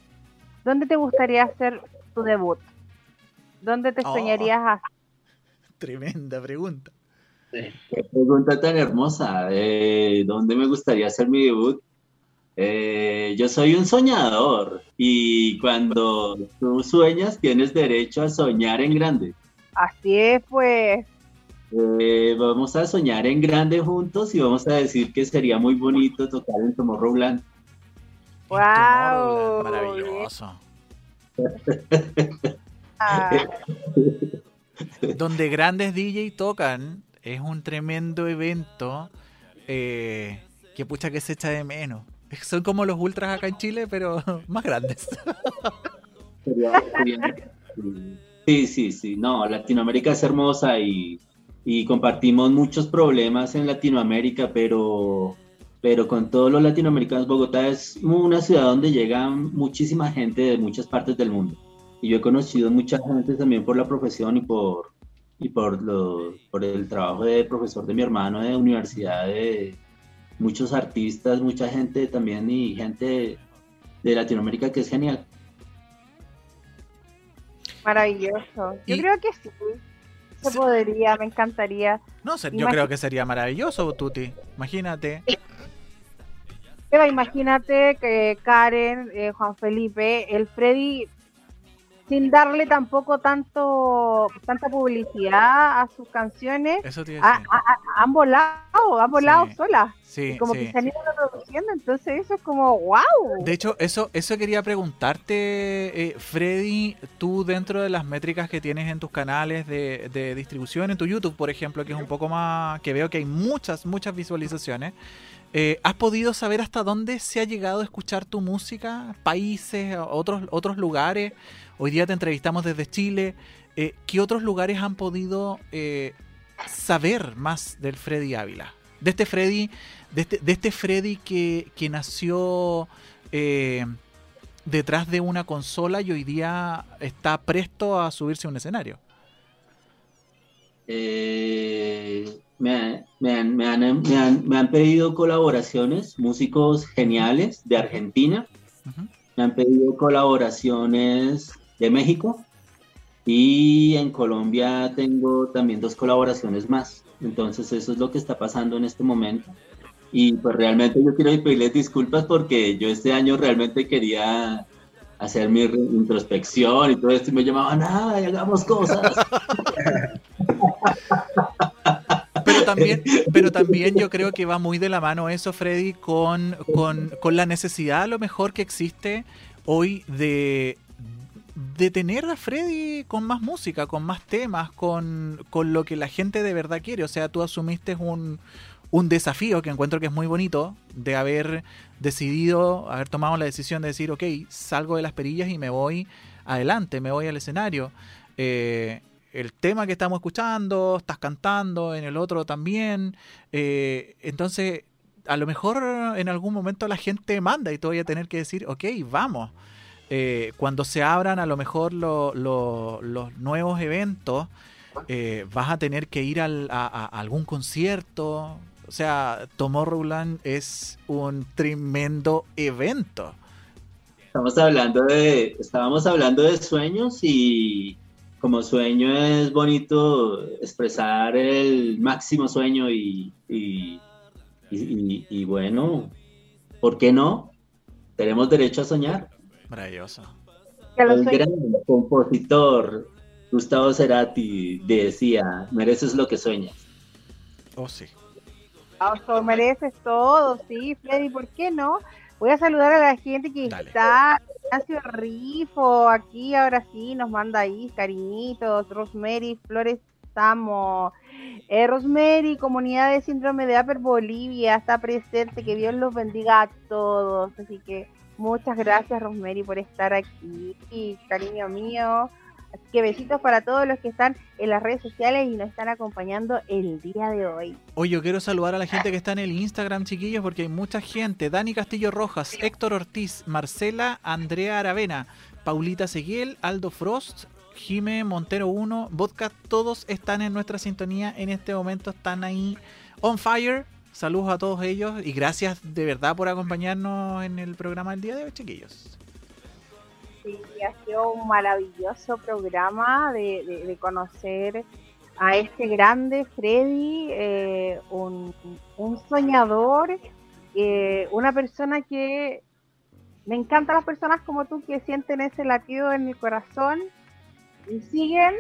¿dónde te gustaría hacer tu debut? ¿Dónde te oh. soñarías hacer? Tremenda pregunta. Qué pregunta tan hermosa. Eh, ¿Dónde me gustaría hacer mi debut? Eh, yo soy un soñador y cuando tú sueñas tienes derecho a soñar en grande. Así es, pues. Eh, vamos a soñar en grande juntos y vamos a decir que sería muy bonito tocar en Tomorrowland. ¡Wow! Maravilloso. Donde grandes DJ tocan, es un tremendo evento eh, que pucha que se echa de menos. Son como los ultras acá en Chile, pero más grandes. Sí, sí, sí. No, Latinoamérica es hermosa y, compartimos muchos problemas en Latinoamérica, pero, pero con todos los latinoamericanos, Bogotá es una ciudad donde llega muchísima gente de muchas partes del mundo. Y yo he conocido mucha gente también por la profesión y por, y por, lo, por el trabajo de profesor de mi hermano de universidad de, muchos artistas, mucha gente también y gente de Latinoamérica que es genial. Maravilloso. Yo creo que sí. Se podría, me encantaría. No sé, yo creo que sería maravilloso, Tuti. Imagínate. imagínate que Karen, eh, Juan Felipe, el Freddy sin darle tampoco tanto tanta publicidad a sus canciones, Eso han volado, han volado solas. Sí, como que se han ido reproduciendo, entonces eso es como wow. De hecho, eso, eso quería preguntarte, eh, Freddy, tú dentro de las métricas que tienes en tus canales de, de distribución, en tu YouTube, por ejemplo, que es un poco más, que veo que hay muchas, muchas visualizaciones. Eh, ¿Has podido saber hasta dónde se ha llegado a escuchar tu música? ¿Países, otros, otros lugares? Hoy día te entrevistamos desde Chile. Eh, ¿Qué otros lugares han podido eh, saber más del Freddy Ávila? De este Freddy, de este, de este Freddy que, que nació detrás de una consola y hoy día está presto a subirse a un escenario. Eh, me, han, me, han, pedido colaboraciones, músicos geniales de Argentina, me han pedido colaboraciones de México y en Colombia tengo también dos colaboraciones más. Entonces eso es lo que está pasando en este momento. Y pues realmente yo quiero pedirles disculpas porque yo este año realmente quería hacer mi introspección y todo esto y me llamaban, ay, hagamos cosas. Pero también, pero también yo creo que va muy de la mano eso, Freddy, con, con, la necesidad a lo mejor que existe hoy de, de tener a Freddy con más música, con más temas, con, con lo que la gente de verdad quiere. O sea, tú asumiste un, un desafío que encuentro que es muy bonito de haber decidido, haber tomado la decisión de decir, ok, salgo de las perillas y me voy adelante, me voy al escenario. Eh, el tema que estamos escuchando, estás cantando, en el otro también. Eh, entonces, a lo mejor en algún momento la gente manda y tú vas a tener que decir, ok, vamos. Eh, cuando se abran a lo mejor los nuevos eventos, eh, vas a tener que ir a, algún concierto. O sea, Tomorrowland es un tremendo evento. Estamos hablando de, estábamos hablando de sueños y, como sueño es bonito expresar el máximo sueño y, y, bueno, ¿por qué no? Tenemos derecho a soñar. Maravilloso. El gran compositor Gustavo Cerati decía, mereces lo que sueñas. Oh, sí. Oh, mereces todo, sí, Freddy, ¿por qué no? Voy a saludar a la gente que está. Ignacio Rifo, aquí ahora sí nos manda ahí cariñitos. Rosemary Flores Samo. Eh, Rosemary, comunidad de síndrome de Upper Bolivia, está presente. Que Dios los bendiga a todos. Así que Muchas gracias, Rosemary, por estar aquí, cariño mío. Así que besitos para todos los que están en las redes sociales y nos están acompañando el día de hoy. Hoy yo quiero saludar a la gente que está en el Instagram, chiquillos, porque hay mucha gente. Dani Castillo Rojas, Héctor Ortiz, Marcela, Andrea Aravena, Paulita Seguiel, Aldo Frost, Jime Montero 1, Vodka, todos están en nuestra sintonía en este momento, están ahí on fire. Saludos a todos ellos y gracias de verdad por acompañarnos en el programa del día de hoy, chiquillos. Sí, ha sido un maravilloso programa de, conocer a este grande Freddy, eh, un, soñador, eh, una persona que me encantan las personas como tú que sienten ese latido en el corazón y siguen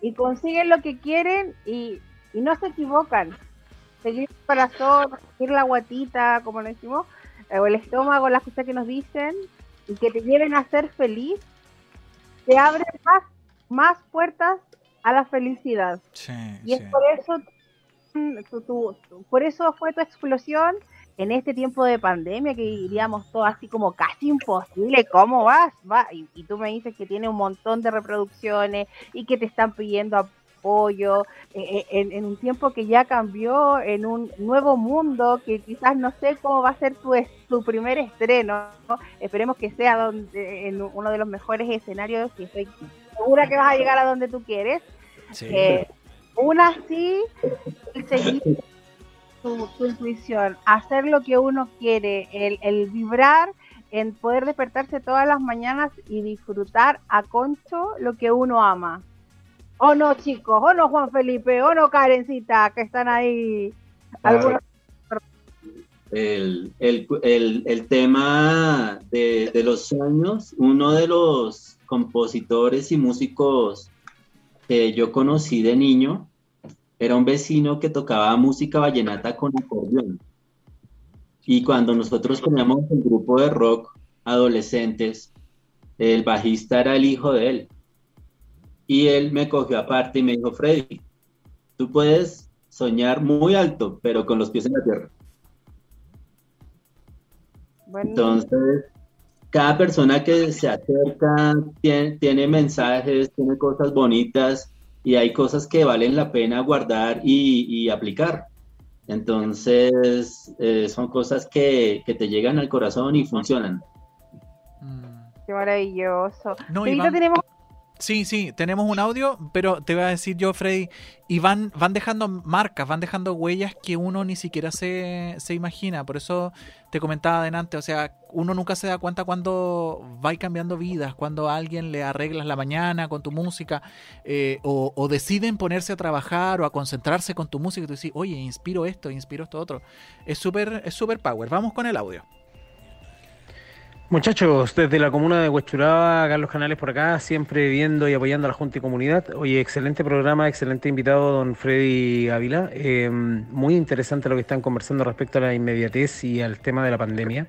y consiguen lo que quieren y, no se equivocan. Seguir el corazón, seguir la guatita, como lo decimos, o el estómago, las cosas que nos dicen y que te lleven a ser feliz, te abren más, más puertas a la felicidad. y es por eso, por eso fue tu explosión en este tiempo de pandemia que diríamos todo así como casi imposible, ¿cómo vas? Va, y, tú me dices que tiene un montón de reproducciones y que te están pidiendo apoyo eh, eh, en, un tiempo que ya cambió, en un nuevo mundo que quizás no sé cómo va a ser tu, tu primer estreno. Esperemos que sea donde, en uno de los mejores escenarios y estoy segura que vas a llegar a donde tú quieres. Sí. Eh, aún así, seguir tu, intuición, hacer lo que uno quiere, el, el vibrar en poder despertarse todas las mañanas y disfrutar a concho lo que uno ama. ¿O no, chicos? ¿O no, Juan Felipe? ¿O no, Karencita? Que están ahí. El, el, el, el, tema de, de, los sueños, uno de los compositores y músicos que yo conocí de niño era un vecino que tocaba música vallenata con acordeón. Y cuando nosotros teníamos un grupo de rock adolescentes, el bajista era el hijo de él. Y él me cogió aparte y me dijo, Freddy, tú puedes soñar muy alto, pero con los pies en la tierra. Entonces, cada persona que se acerca tiene, tiene mensajes, tiene cosas bonitas y hay cosas que valen la pena guardar y, aplicar. Entonces, eh, son cosas que, te llegan al corazón y funcionan. Qué maravilloso. No, tenemos Sí, sí, tenemos un audio, pero te voy a decir yo, Freddy, y van, van dejando marcas, van dejando huellas que uno ni siquiera se, se imagina. Por eso te comentaba adelante, o sea, uno nunca se da cuenta cuando va cambiando vidas, cuando a alguien le arreglas la mañana con tu música, eh, o, deciden ponerse a trabajar o a concentrarse con tu música y tú dices, oye, inspiro esto, inspiro esto otro. Es súper es super power. Vamos con el audio. Muchachos, desde la comuna de Huechuraba, Carlos Canales por acá, siempre viendo y apoyando a la Junta y Comunidad. Oye, excelente programa, excelente invitado, don Freddy Ávila. Eh, muy interesante lo que están conversando respecto a la inmediatez y al tema de la pandemia.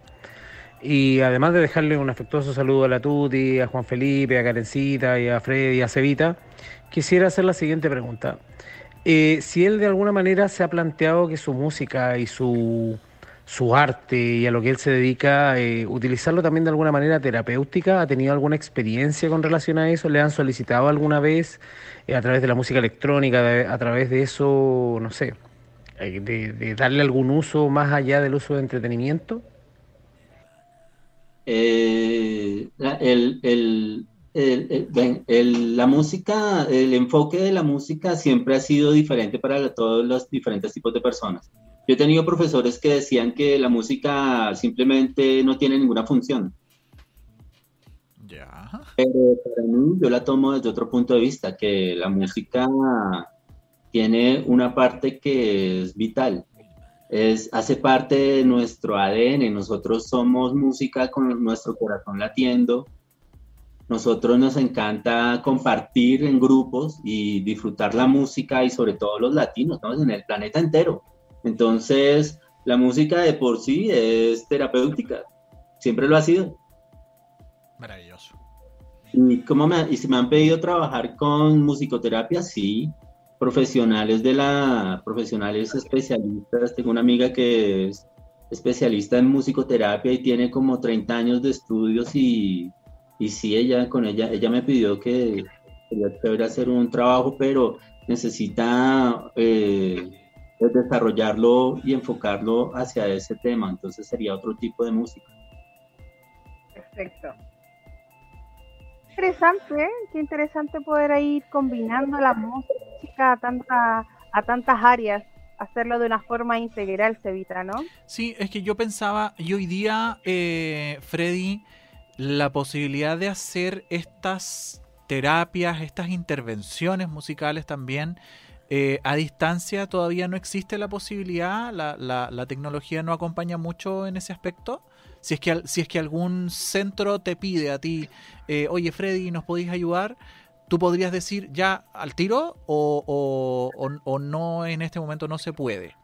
Y además de dejarle un afectuoso saludo a la Tuti, a Juan Felipe, a Karencita y a Freddy, a Cevita, quisiera hacer la siguiente pregunta. Eh, si él de alguna manera se ha planteado que su música y su su arte y a lo que él se dedica, eh, utilizarlo también de alguna manera terapéutica? ¿Ha tenido alguna experiencia con relación a eso? ¿Le han solicitado alguna vez eh, a través de la música electrónica, a través de eso, no sé, eh, de, darle algún uso más allá del uso de entretenimiento? la música, el enfoque de la música siempre ha sido diferente para todos los diferentes tipos de personas. Yo he tenido profesores que decían que la música simplemente no tiene ninguna función. Ya. Pero para mí yo la tomo desde otro punto de vista, que la música tiene una parte que es vital. Es, hace parte de nuestro ADN. Nosotros somos música con nuestro corazón latiendo. Nosotros nos encanta compartir en grupos y disfrutar la música y sobre todo los latinos, estamos en el planeta entero. Entonces, la música de por sí es terapéutica, siempre lo ha sido. Maravilloso. Y, como me, y si me han pedido trabajar con musicoterapia, sí, profesionales de la, profesionales especialistas, tengo una amiga que es especialista en musicoterapia y tiene como 30 años de estudios y, y sí, ella con ella, ella me pidió que debería hacer un trabajo, pero necesita eh, desarrollarlo y enfocarlo hacia ese tema, entonces sería otro tipo de música. Perfecto. Interesante, ¿eh? qué interesante poder ir combinando la música a, tanta, a tantas áreas hacerlo de una forma integral, Sevita, ¿no? Sí, es que yo pensaba, y hoy día, eh, Freddy, la posibilidad de hacer estas terapias, estas intervenciones musicales también, eh, a distancia todavía no existe la posibilidad, la, la, la, tecnología no acompaña mucho en ese aspecto. Si es que, si es que algún centro te pide a ti, eh, oye Freddy, ¿nos podéis ayudar? ¿Tú podrías decir ya al tiro o, o, no en este momento no se puede?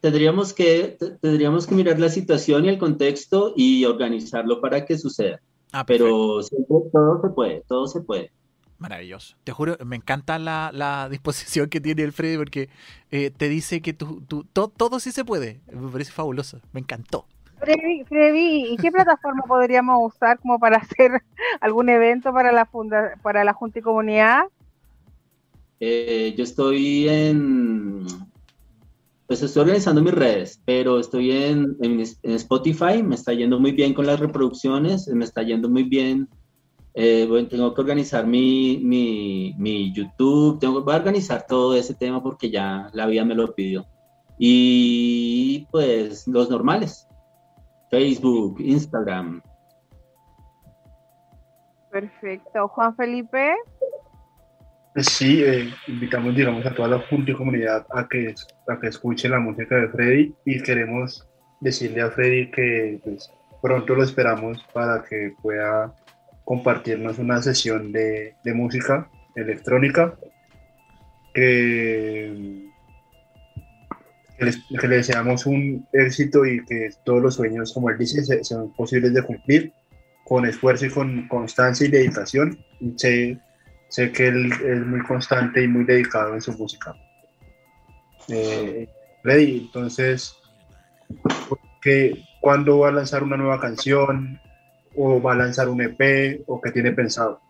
Tendríamos que, tendríamos que mirar la situación y el contexto y organizarlo para que suceda. Ah, Pero todo se puede, todo se puede. Maravilloso. Te juro, me encanta la, la disposición que tiene el Freddy porque eh, te dice que tú, tú, todo sí se puede. Me parece fabuloso. Me encantó. Freddy, ¿y qué plataforma podríamos usar como para hacer algún evento para la funda para la Junta y Comunidad? Eh, yo estoy en, pues estoy organizando mis redes, pero estoy en, Spotify, me está yendo muy bien con las reproducciones, me está yendo muy bien. Eh, bueno, tengo que organizar mi, mi, mi YouTube, tengo que organizar todo ese tema porque ya la vida me lo pidió. Y pues los normales, Facebook, Instagram. Perfecto. Juan Felipe. Pues sí, eh, invitamos, digamos, a toda la Junta y comunidad a que, a que escuche la música de Freddy y queremos decirle a Freddy que pues, pronto lo esperamos para que pueda compartirnos una sesión de, de música electrónica que que, le deseamos un éxito y que todos los sueños, como él dice, sean posibles de cumplir con esfuerzo y con constancia y dedicación. sé, sé que él es muy constante y muy dedicado en su música. Eh, entonces, ¿qué, ¿cuándo va a lanzar una nueva canción? ¿O va a lanzar un EP? ¿O qué tiene pensado?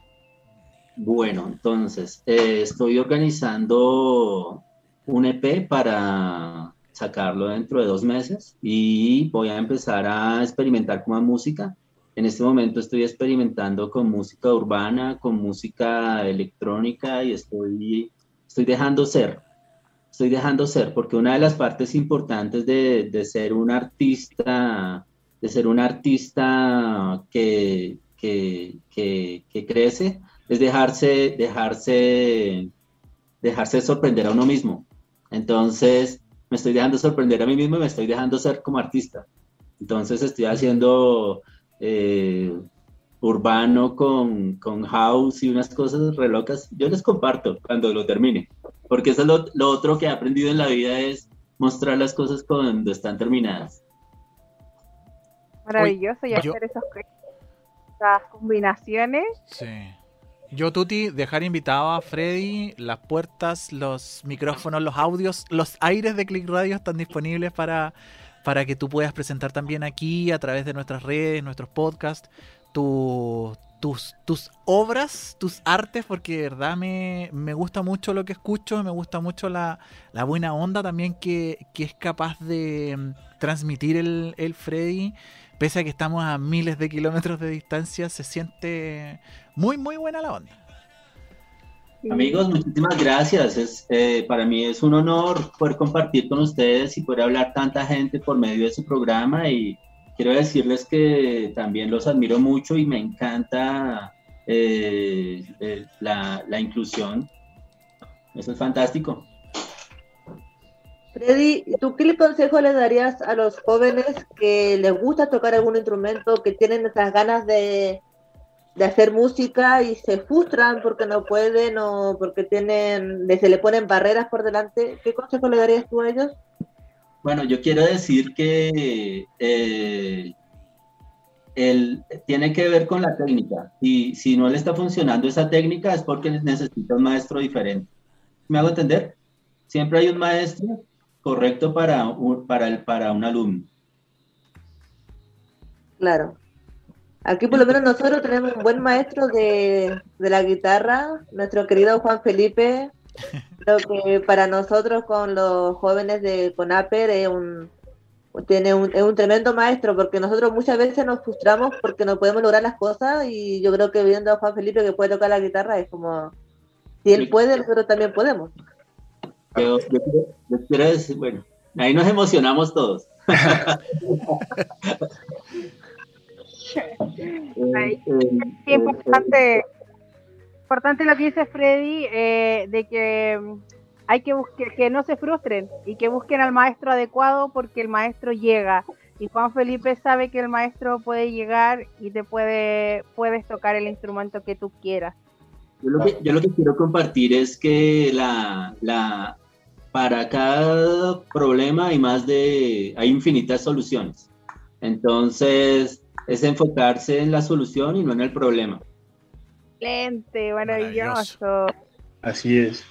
Bueno, entonces, eh, estoy organizando un EP para sacarlo dentro de dos meses y voy a empezar a experimentar con música. En este momento estoy experimentando con música urbana, con música electrónica y estoy, estoy dejando ser. Estoy dejando ser, porque una de las partes importantes de, de ser un artista, de ser un artista que, que, que, crece, es dejarse, dejarse, dejarse sorprender a uno mismo. Entonces, me estoy dejando sorprender a mí mismo y me estoy dejando ser como artista. Entonces estoy haciendo eh, urbano con, con, house y unas cosas re locas. Yo les comparto cuando lo termine, porque eso es lo, otro que he aprendido en la vida es mostrar las cosas cuando están terminadas. Maravilloso y hacer esas combinaciones. Sí. Yo, Tuti, dejar invitado a Freddy, las puertas, los micrófonos, los audios, los aires de Click Radio están disponibles para, para que tú puedas presentar también aquí a través de nuestras redes, nuestros podcasts, tus, tus obras, tus artes, porque de verdad me, me gusta mucho lo que escucho, me gusta mucho la, la buena onda también que, que, es capaz de mm, transmitir el, el Freddy pese a que estamos a miles de kilómetros de distancia, se siente muy, muy buena la onda. Amigos, muchísimas gracias. Es, eh, para mí es un honor poder compartir con ustedes y poder hablar tanta gente por medio de su programa y quiero decirles que también los admiro mucho y me encanta eh, eh, la, la inclusión. Eso es fantástico. Freddy, ¿tú qué consejo le darías a los jóvenes que les gusta tocar algún instrumento, que tienen esas ganas de, hacer música y se frustran porque no pueden o porque tienen, se le ponen barreras por delante? ¿Qué consejo le darías tú a ellos? Bueno, yo quiero decir que eh, tiene que ver con la técnica y si no le está funcionando esa técnica es porque necesita un maestro diferente. ¿Me hago entender? Siempre hay un maestro correcto para un, para el, para un alumno. Claro. Aquí por lo menos nosotros tenemos un buen maestro de, de la guitarra, nuestro querido Juan Felipe. Creo que para nosotros con los jóvenes de CONAPER es un, tiene un, es un tremendo maestro porque nosotros muchas veces nos frustramos porque no podemos lograr las cosas y yo creo que viendo a Juan Felipe que puede tocar la guitarra es como si él puede nosotros también podemos yo, quiero decir, bueno ahí nos emocionamos todos eh, importante importante lo que dice Freddy eh, de que hay que buscar, que no se frustren y que busquen al maestro adecuado porque el maestro llega. Y Juan Felipe sabe que el maestro puede llegar y te puede, puedes tocar el instrumento que tú quieras. Yo lo que, yo lo que quiero compartir es que la, la, para cada problema hay más de, hay infinitas soluciones. Entonces, es enfocarse en la solución y no en el problema. Excelente, maravilloso. Así es.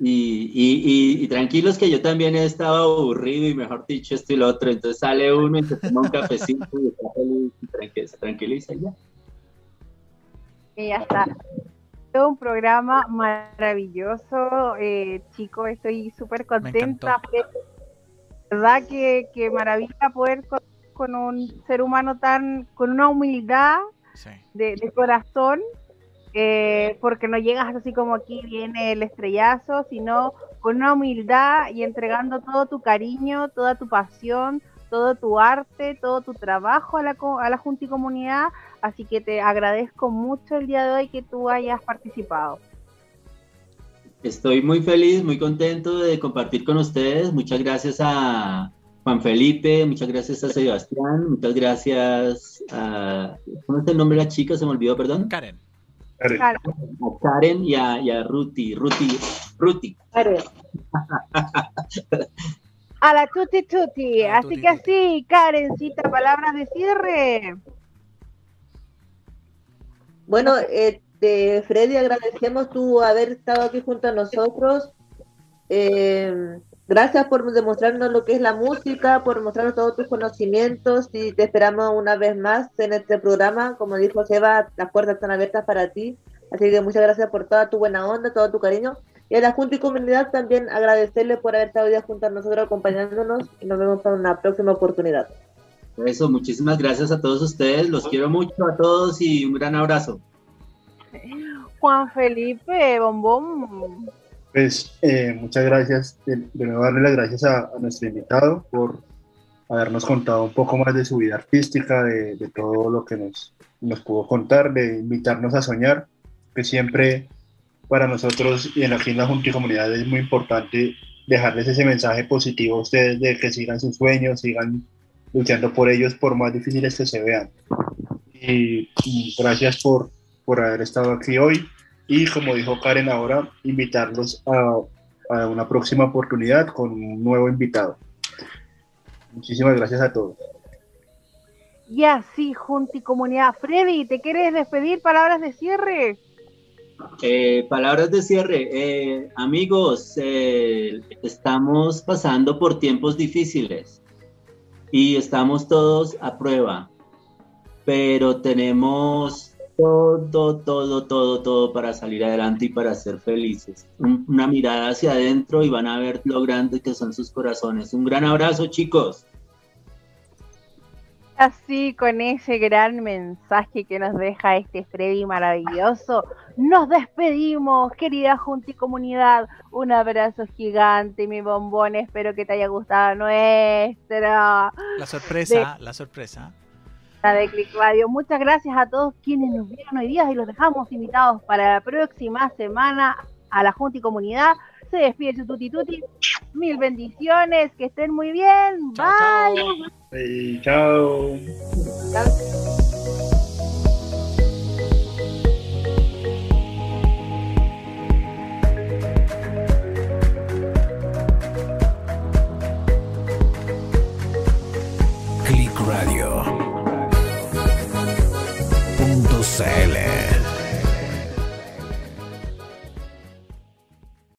Y, y, y, tranquilos que yo también he estado aburrido y mejor dicho esto y lo otro. Entonces sale uno y se toma un cafecito y está feliz y se tranquiliza y ya. Y ya está. Un programa maravilloso, eh, chicos. Estoy súper contenta. verdad que, que, maravilla poder con, con, un ser humano tan, con una humildad de, de corazón eh, porque no llegas así como aquí viene el estrellazo, sino con una humildad y entregando todo tu cariño, toda tu pasión, todo tu arte, todo tu trabajo a la, a la Junta y Comunidad. Así que te agradezco mucho el día de hoy que tú hayas participado. Estoy muy feliz, muy contento de compartir con ustedes. Muchas gracias a Juan Felipe, muchas gracias a Sebastián, muchas gracias a... ¿Cómo es el nombre de la chica? Se me olvidó, perdón. Karen. Karen. A Karen y a, y a Ruti, Ruti, Ruti. A la tuti tuti. Así que así, Karencita, palabras de cierre. Bueno, este, Freddy, agradecemos tu haber estado aquí junto a nosotros. Eh, Gracias por demostrarnos lo que es la música, por mostrarnos todos tus conocimientos y te esperamos una vez más en este programa. Como dijo Seba, las puertas están abiertas para ti. Así que muchas gracias por toda tu buena onda, todo tu cariño. Y a la Junta y Comunidad también agradecerle por haber estado hoy junto a nosotros acompañándonos y nos vemos para una próxima oportunidad. Eso, muchísimas gracias a todos ustedes. Los quiero mucho a todos y un gran abrazo. Juan Felipe, bombón. Pues eh, muchas gracias, de, nuevo darle las gracias a, nuestro invitado por habernos contado un poco más de su vida artística, de, todo lo que nos, nos pudo contar, de invitarnos a soñar, que siempre para nosotros y en aquí en la Junta y Comunidad es muy importante dejarles ese mensaje positivo a ustedes de que sigan sus sueños, sigan luchando por ellos por más difíciles que se vean. Y, y gracias por, por haber estado aquí hoy y como dijo Karen ahora, invitarlos a, una próxima oportunidad con un nuevo invitado. Muchísimas gracias a todos. Y así, Junta y Comunidad. Freddy, ¿te quieres despedir? Palabras de cierre. Eh, palabras de cierre. Eh, amigos, eh, estamos pasando por tiempos difíciles y estamos todos a prueba, pero tenemos todo, todo, todo, todo para salir adelante y para ser felices. una mirada hacia adentro y van a ver lo grande que son sus corazones. Un gran abrazo, chicos. Así, con ese gran mensaje que nos deja este Freddy maravilloso, nos despedimos, querida Junta y Comunidad. Un abrazo gigante, mi bombón. Espero que te haya gustado nuestra. La sorpresa, la sorpresa de Click Radio. Muchas gracias a todos quienes nos vieron hoy día y los dejamos invitados para la próxima semana a la Junta y Comunidad. Se despide su tuti tuti. Mil bendiciones, que estén muy bien. Chao, Bye. Chao. Sí, chao. Radio. Punto CL.